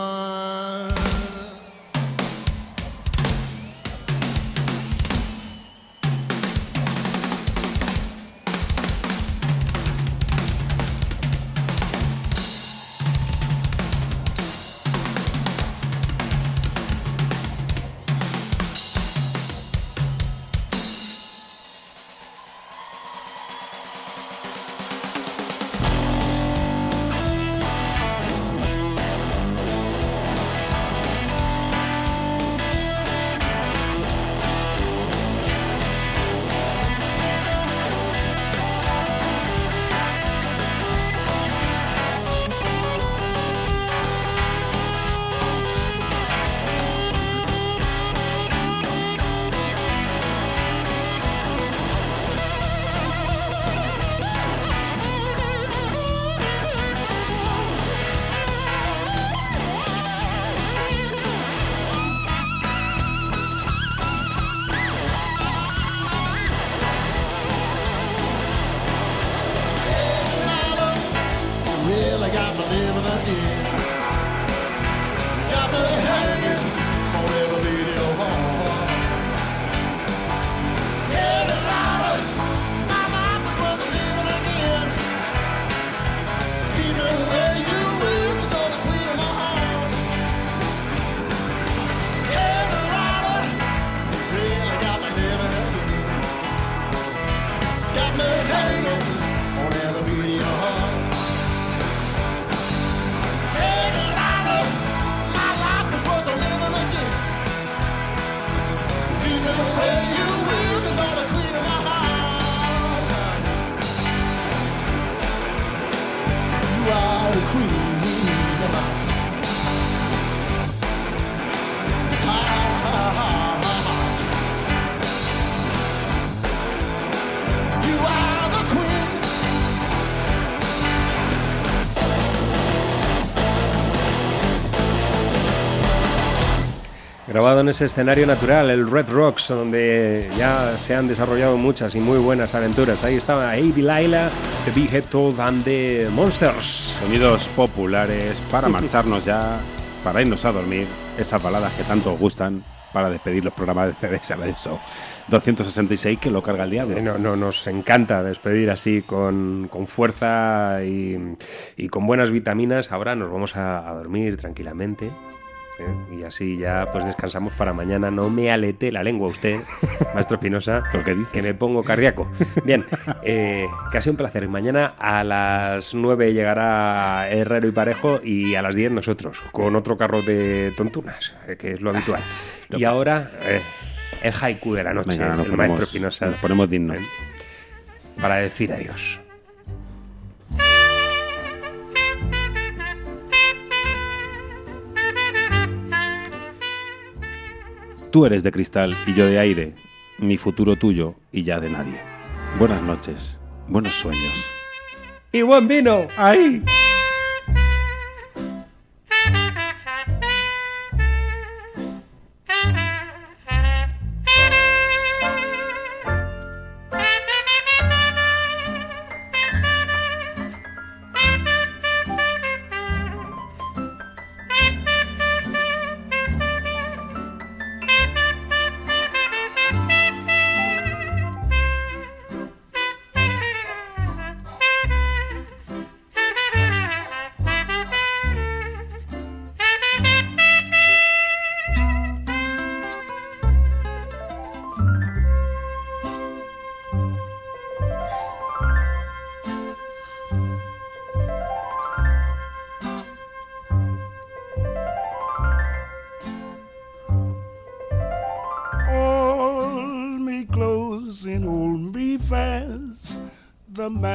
Grabado en ese escenario natural, el Red Rocks, donde ya se han desarrollado muchas y muy buenas aventuras. Ahí estaba Avi Laila, The Big Head Toad and the Monsters. Sonidos populares para marcharnos ya, para irnos a dormir, esas baladas que tanto os gustan para despedir los programas de CDS Radio Show 266 que lo carga el diablo. Eh, No, no, nos encanta despedir así con, con fuerza y, y con buenas vitaminas. Ahora nos vamos a, a dormir tranquilamente. ¿Eh? Y así ya pues descansamos para mañana. No me alete la lengua usted, maestro Espinosa, que me pongo cardíaco. Bien, eh, que ha sido un placer. Mañana a las 9 llegará Herrero y Parejo y a las 10 nosotros, con otro carro de tontunas, eh, que es lo habitual. No y pasa. ahora eh, el haiku de la noche, Venga, el ponemos- maestro Espinosa. nos ponemos dignos. ¿eh? Para decir adiós. Tú eres de cristal y yo de aire, mi futuro tuyo y ya de nadie. Buenas noches, buenos sueños. ¡Y buen vino! ¡Ay!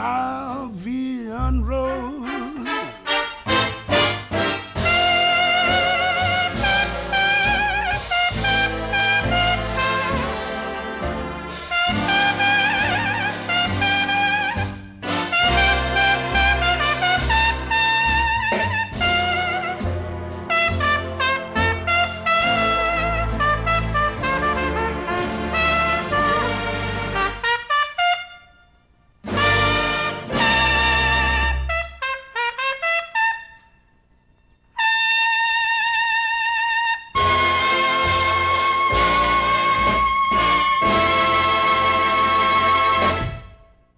Lavian rose.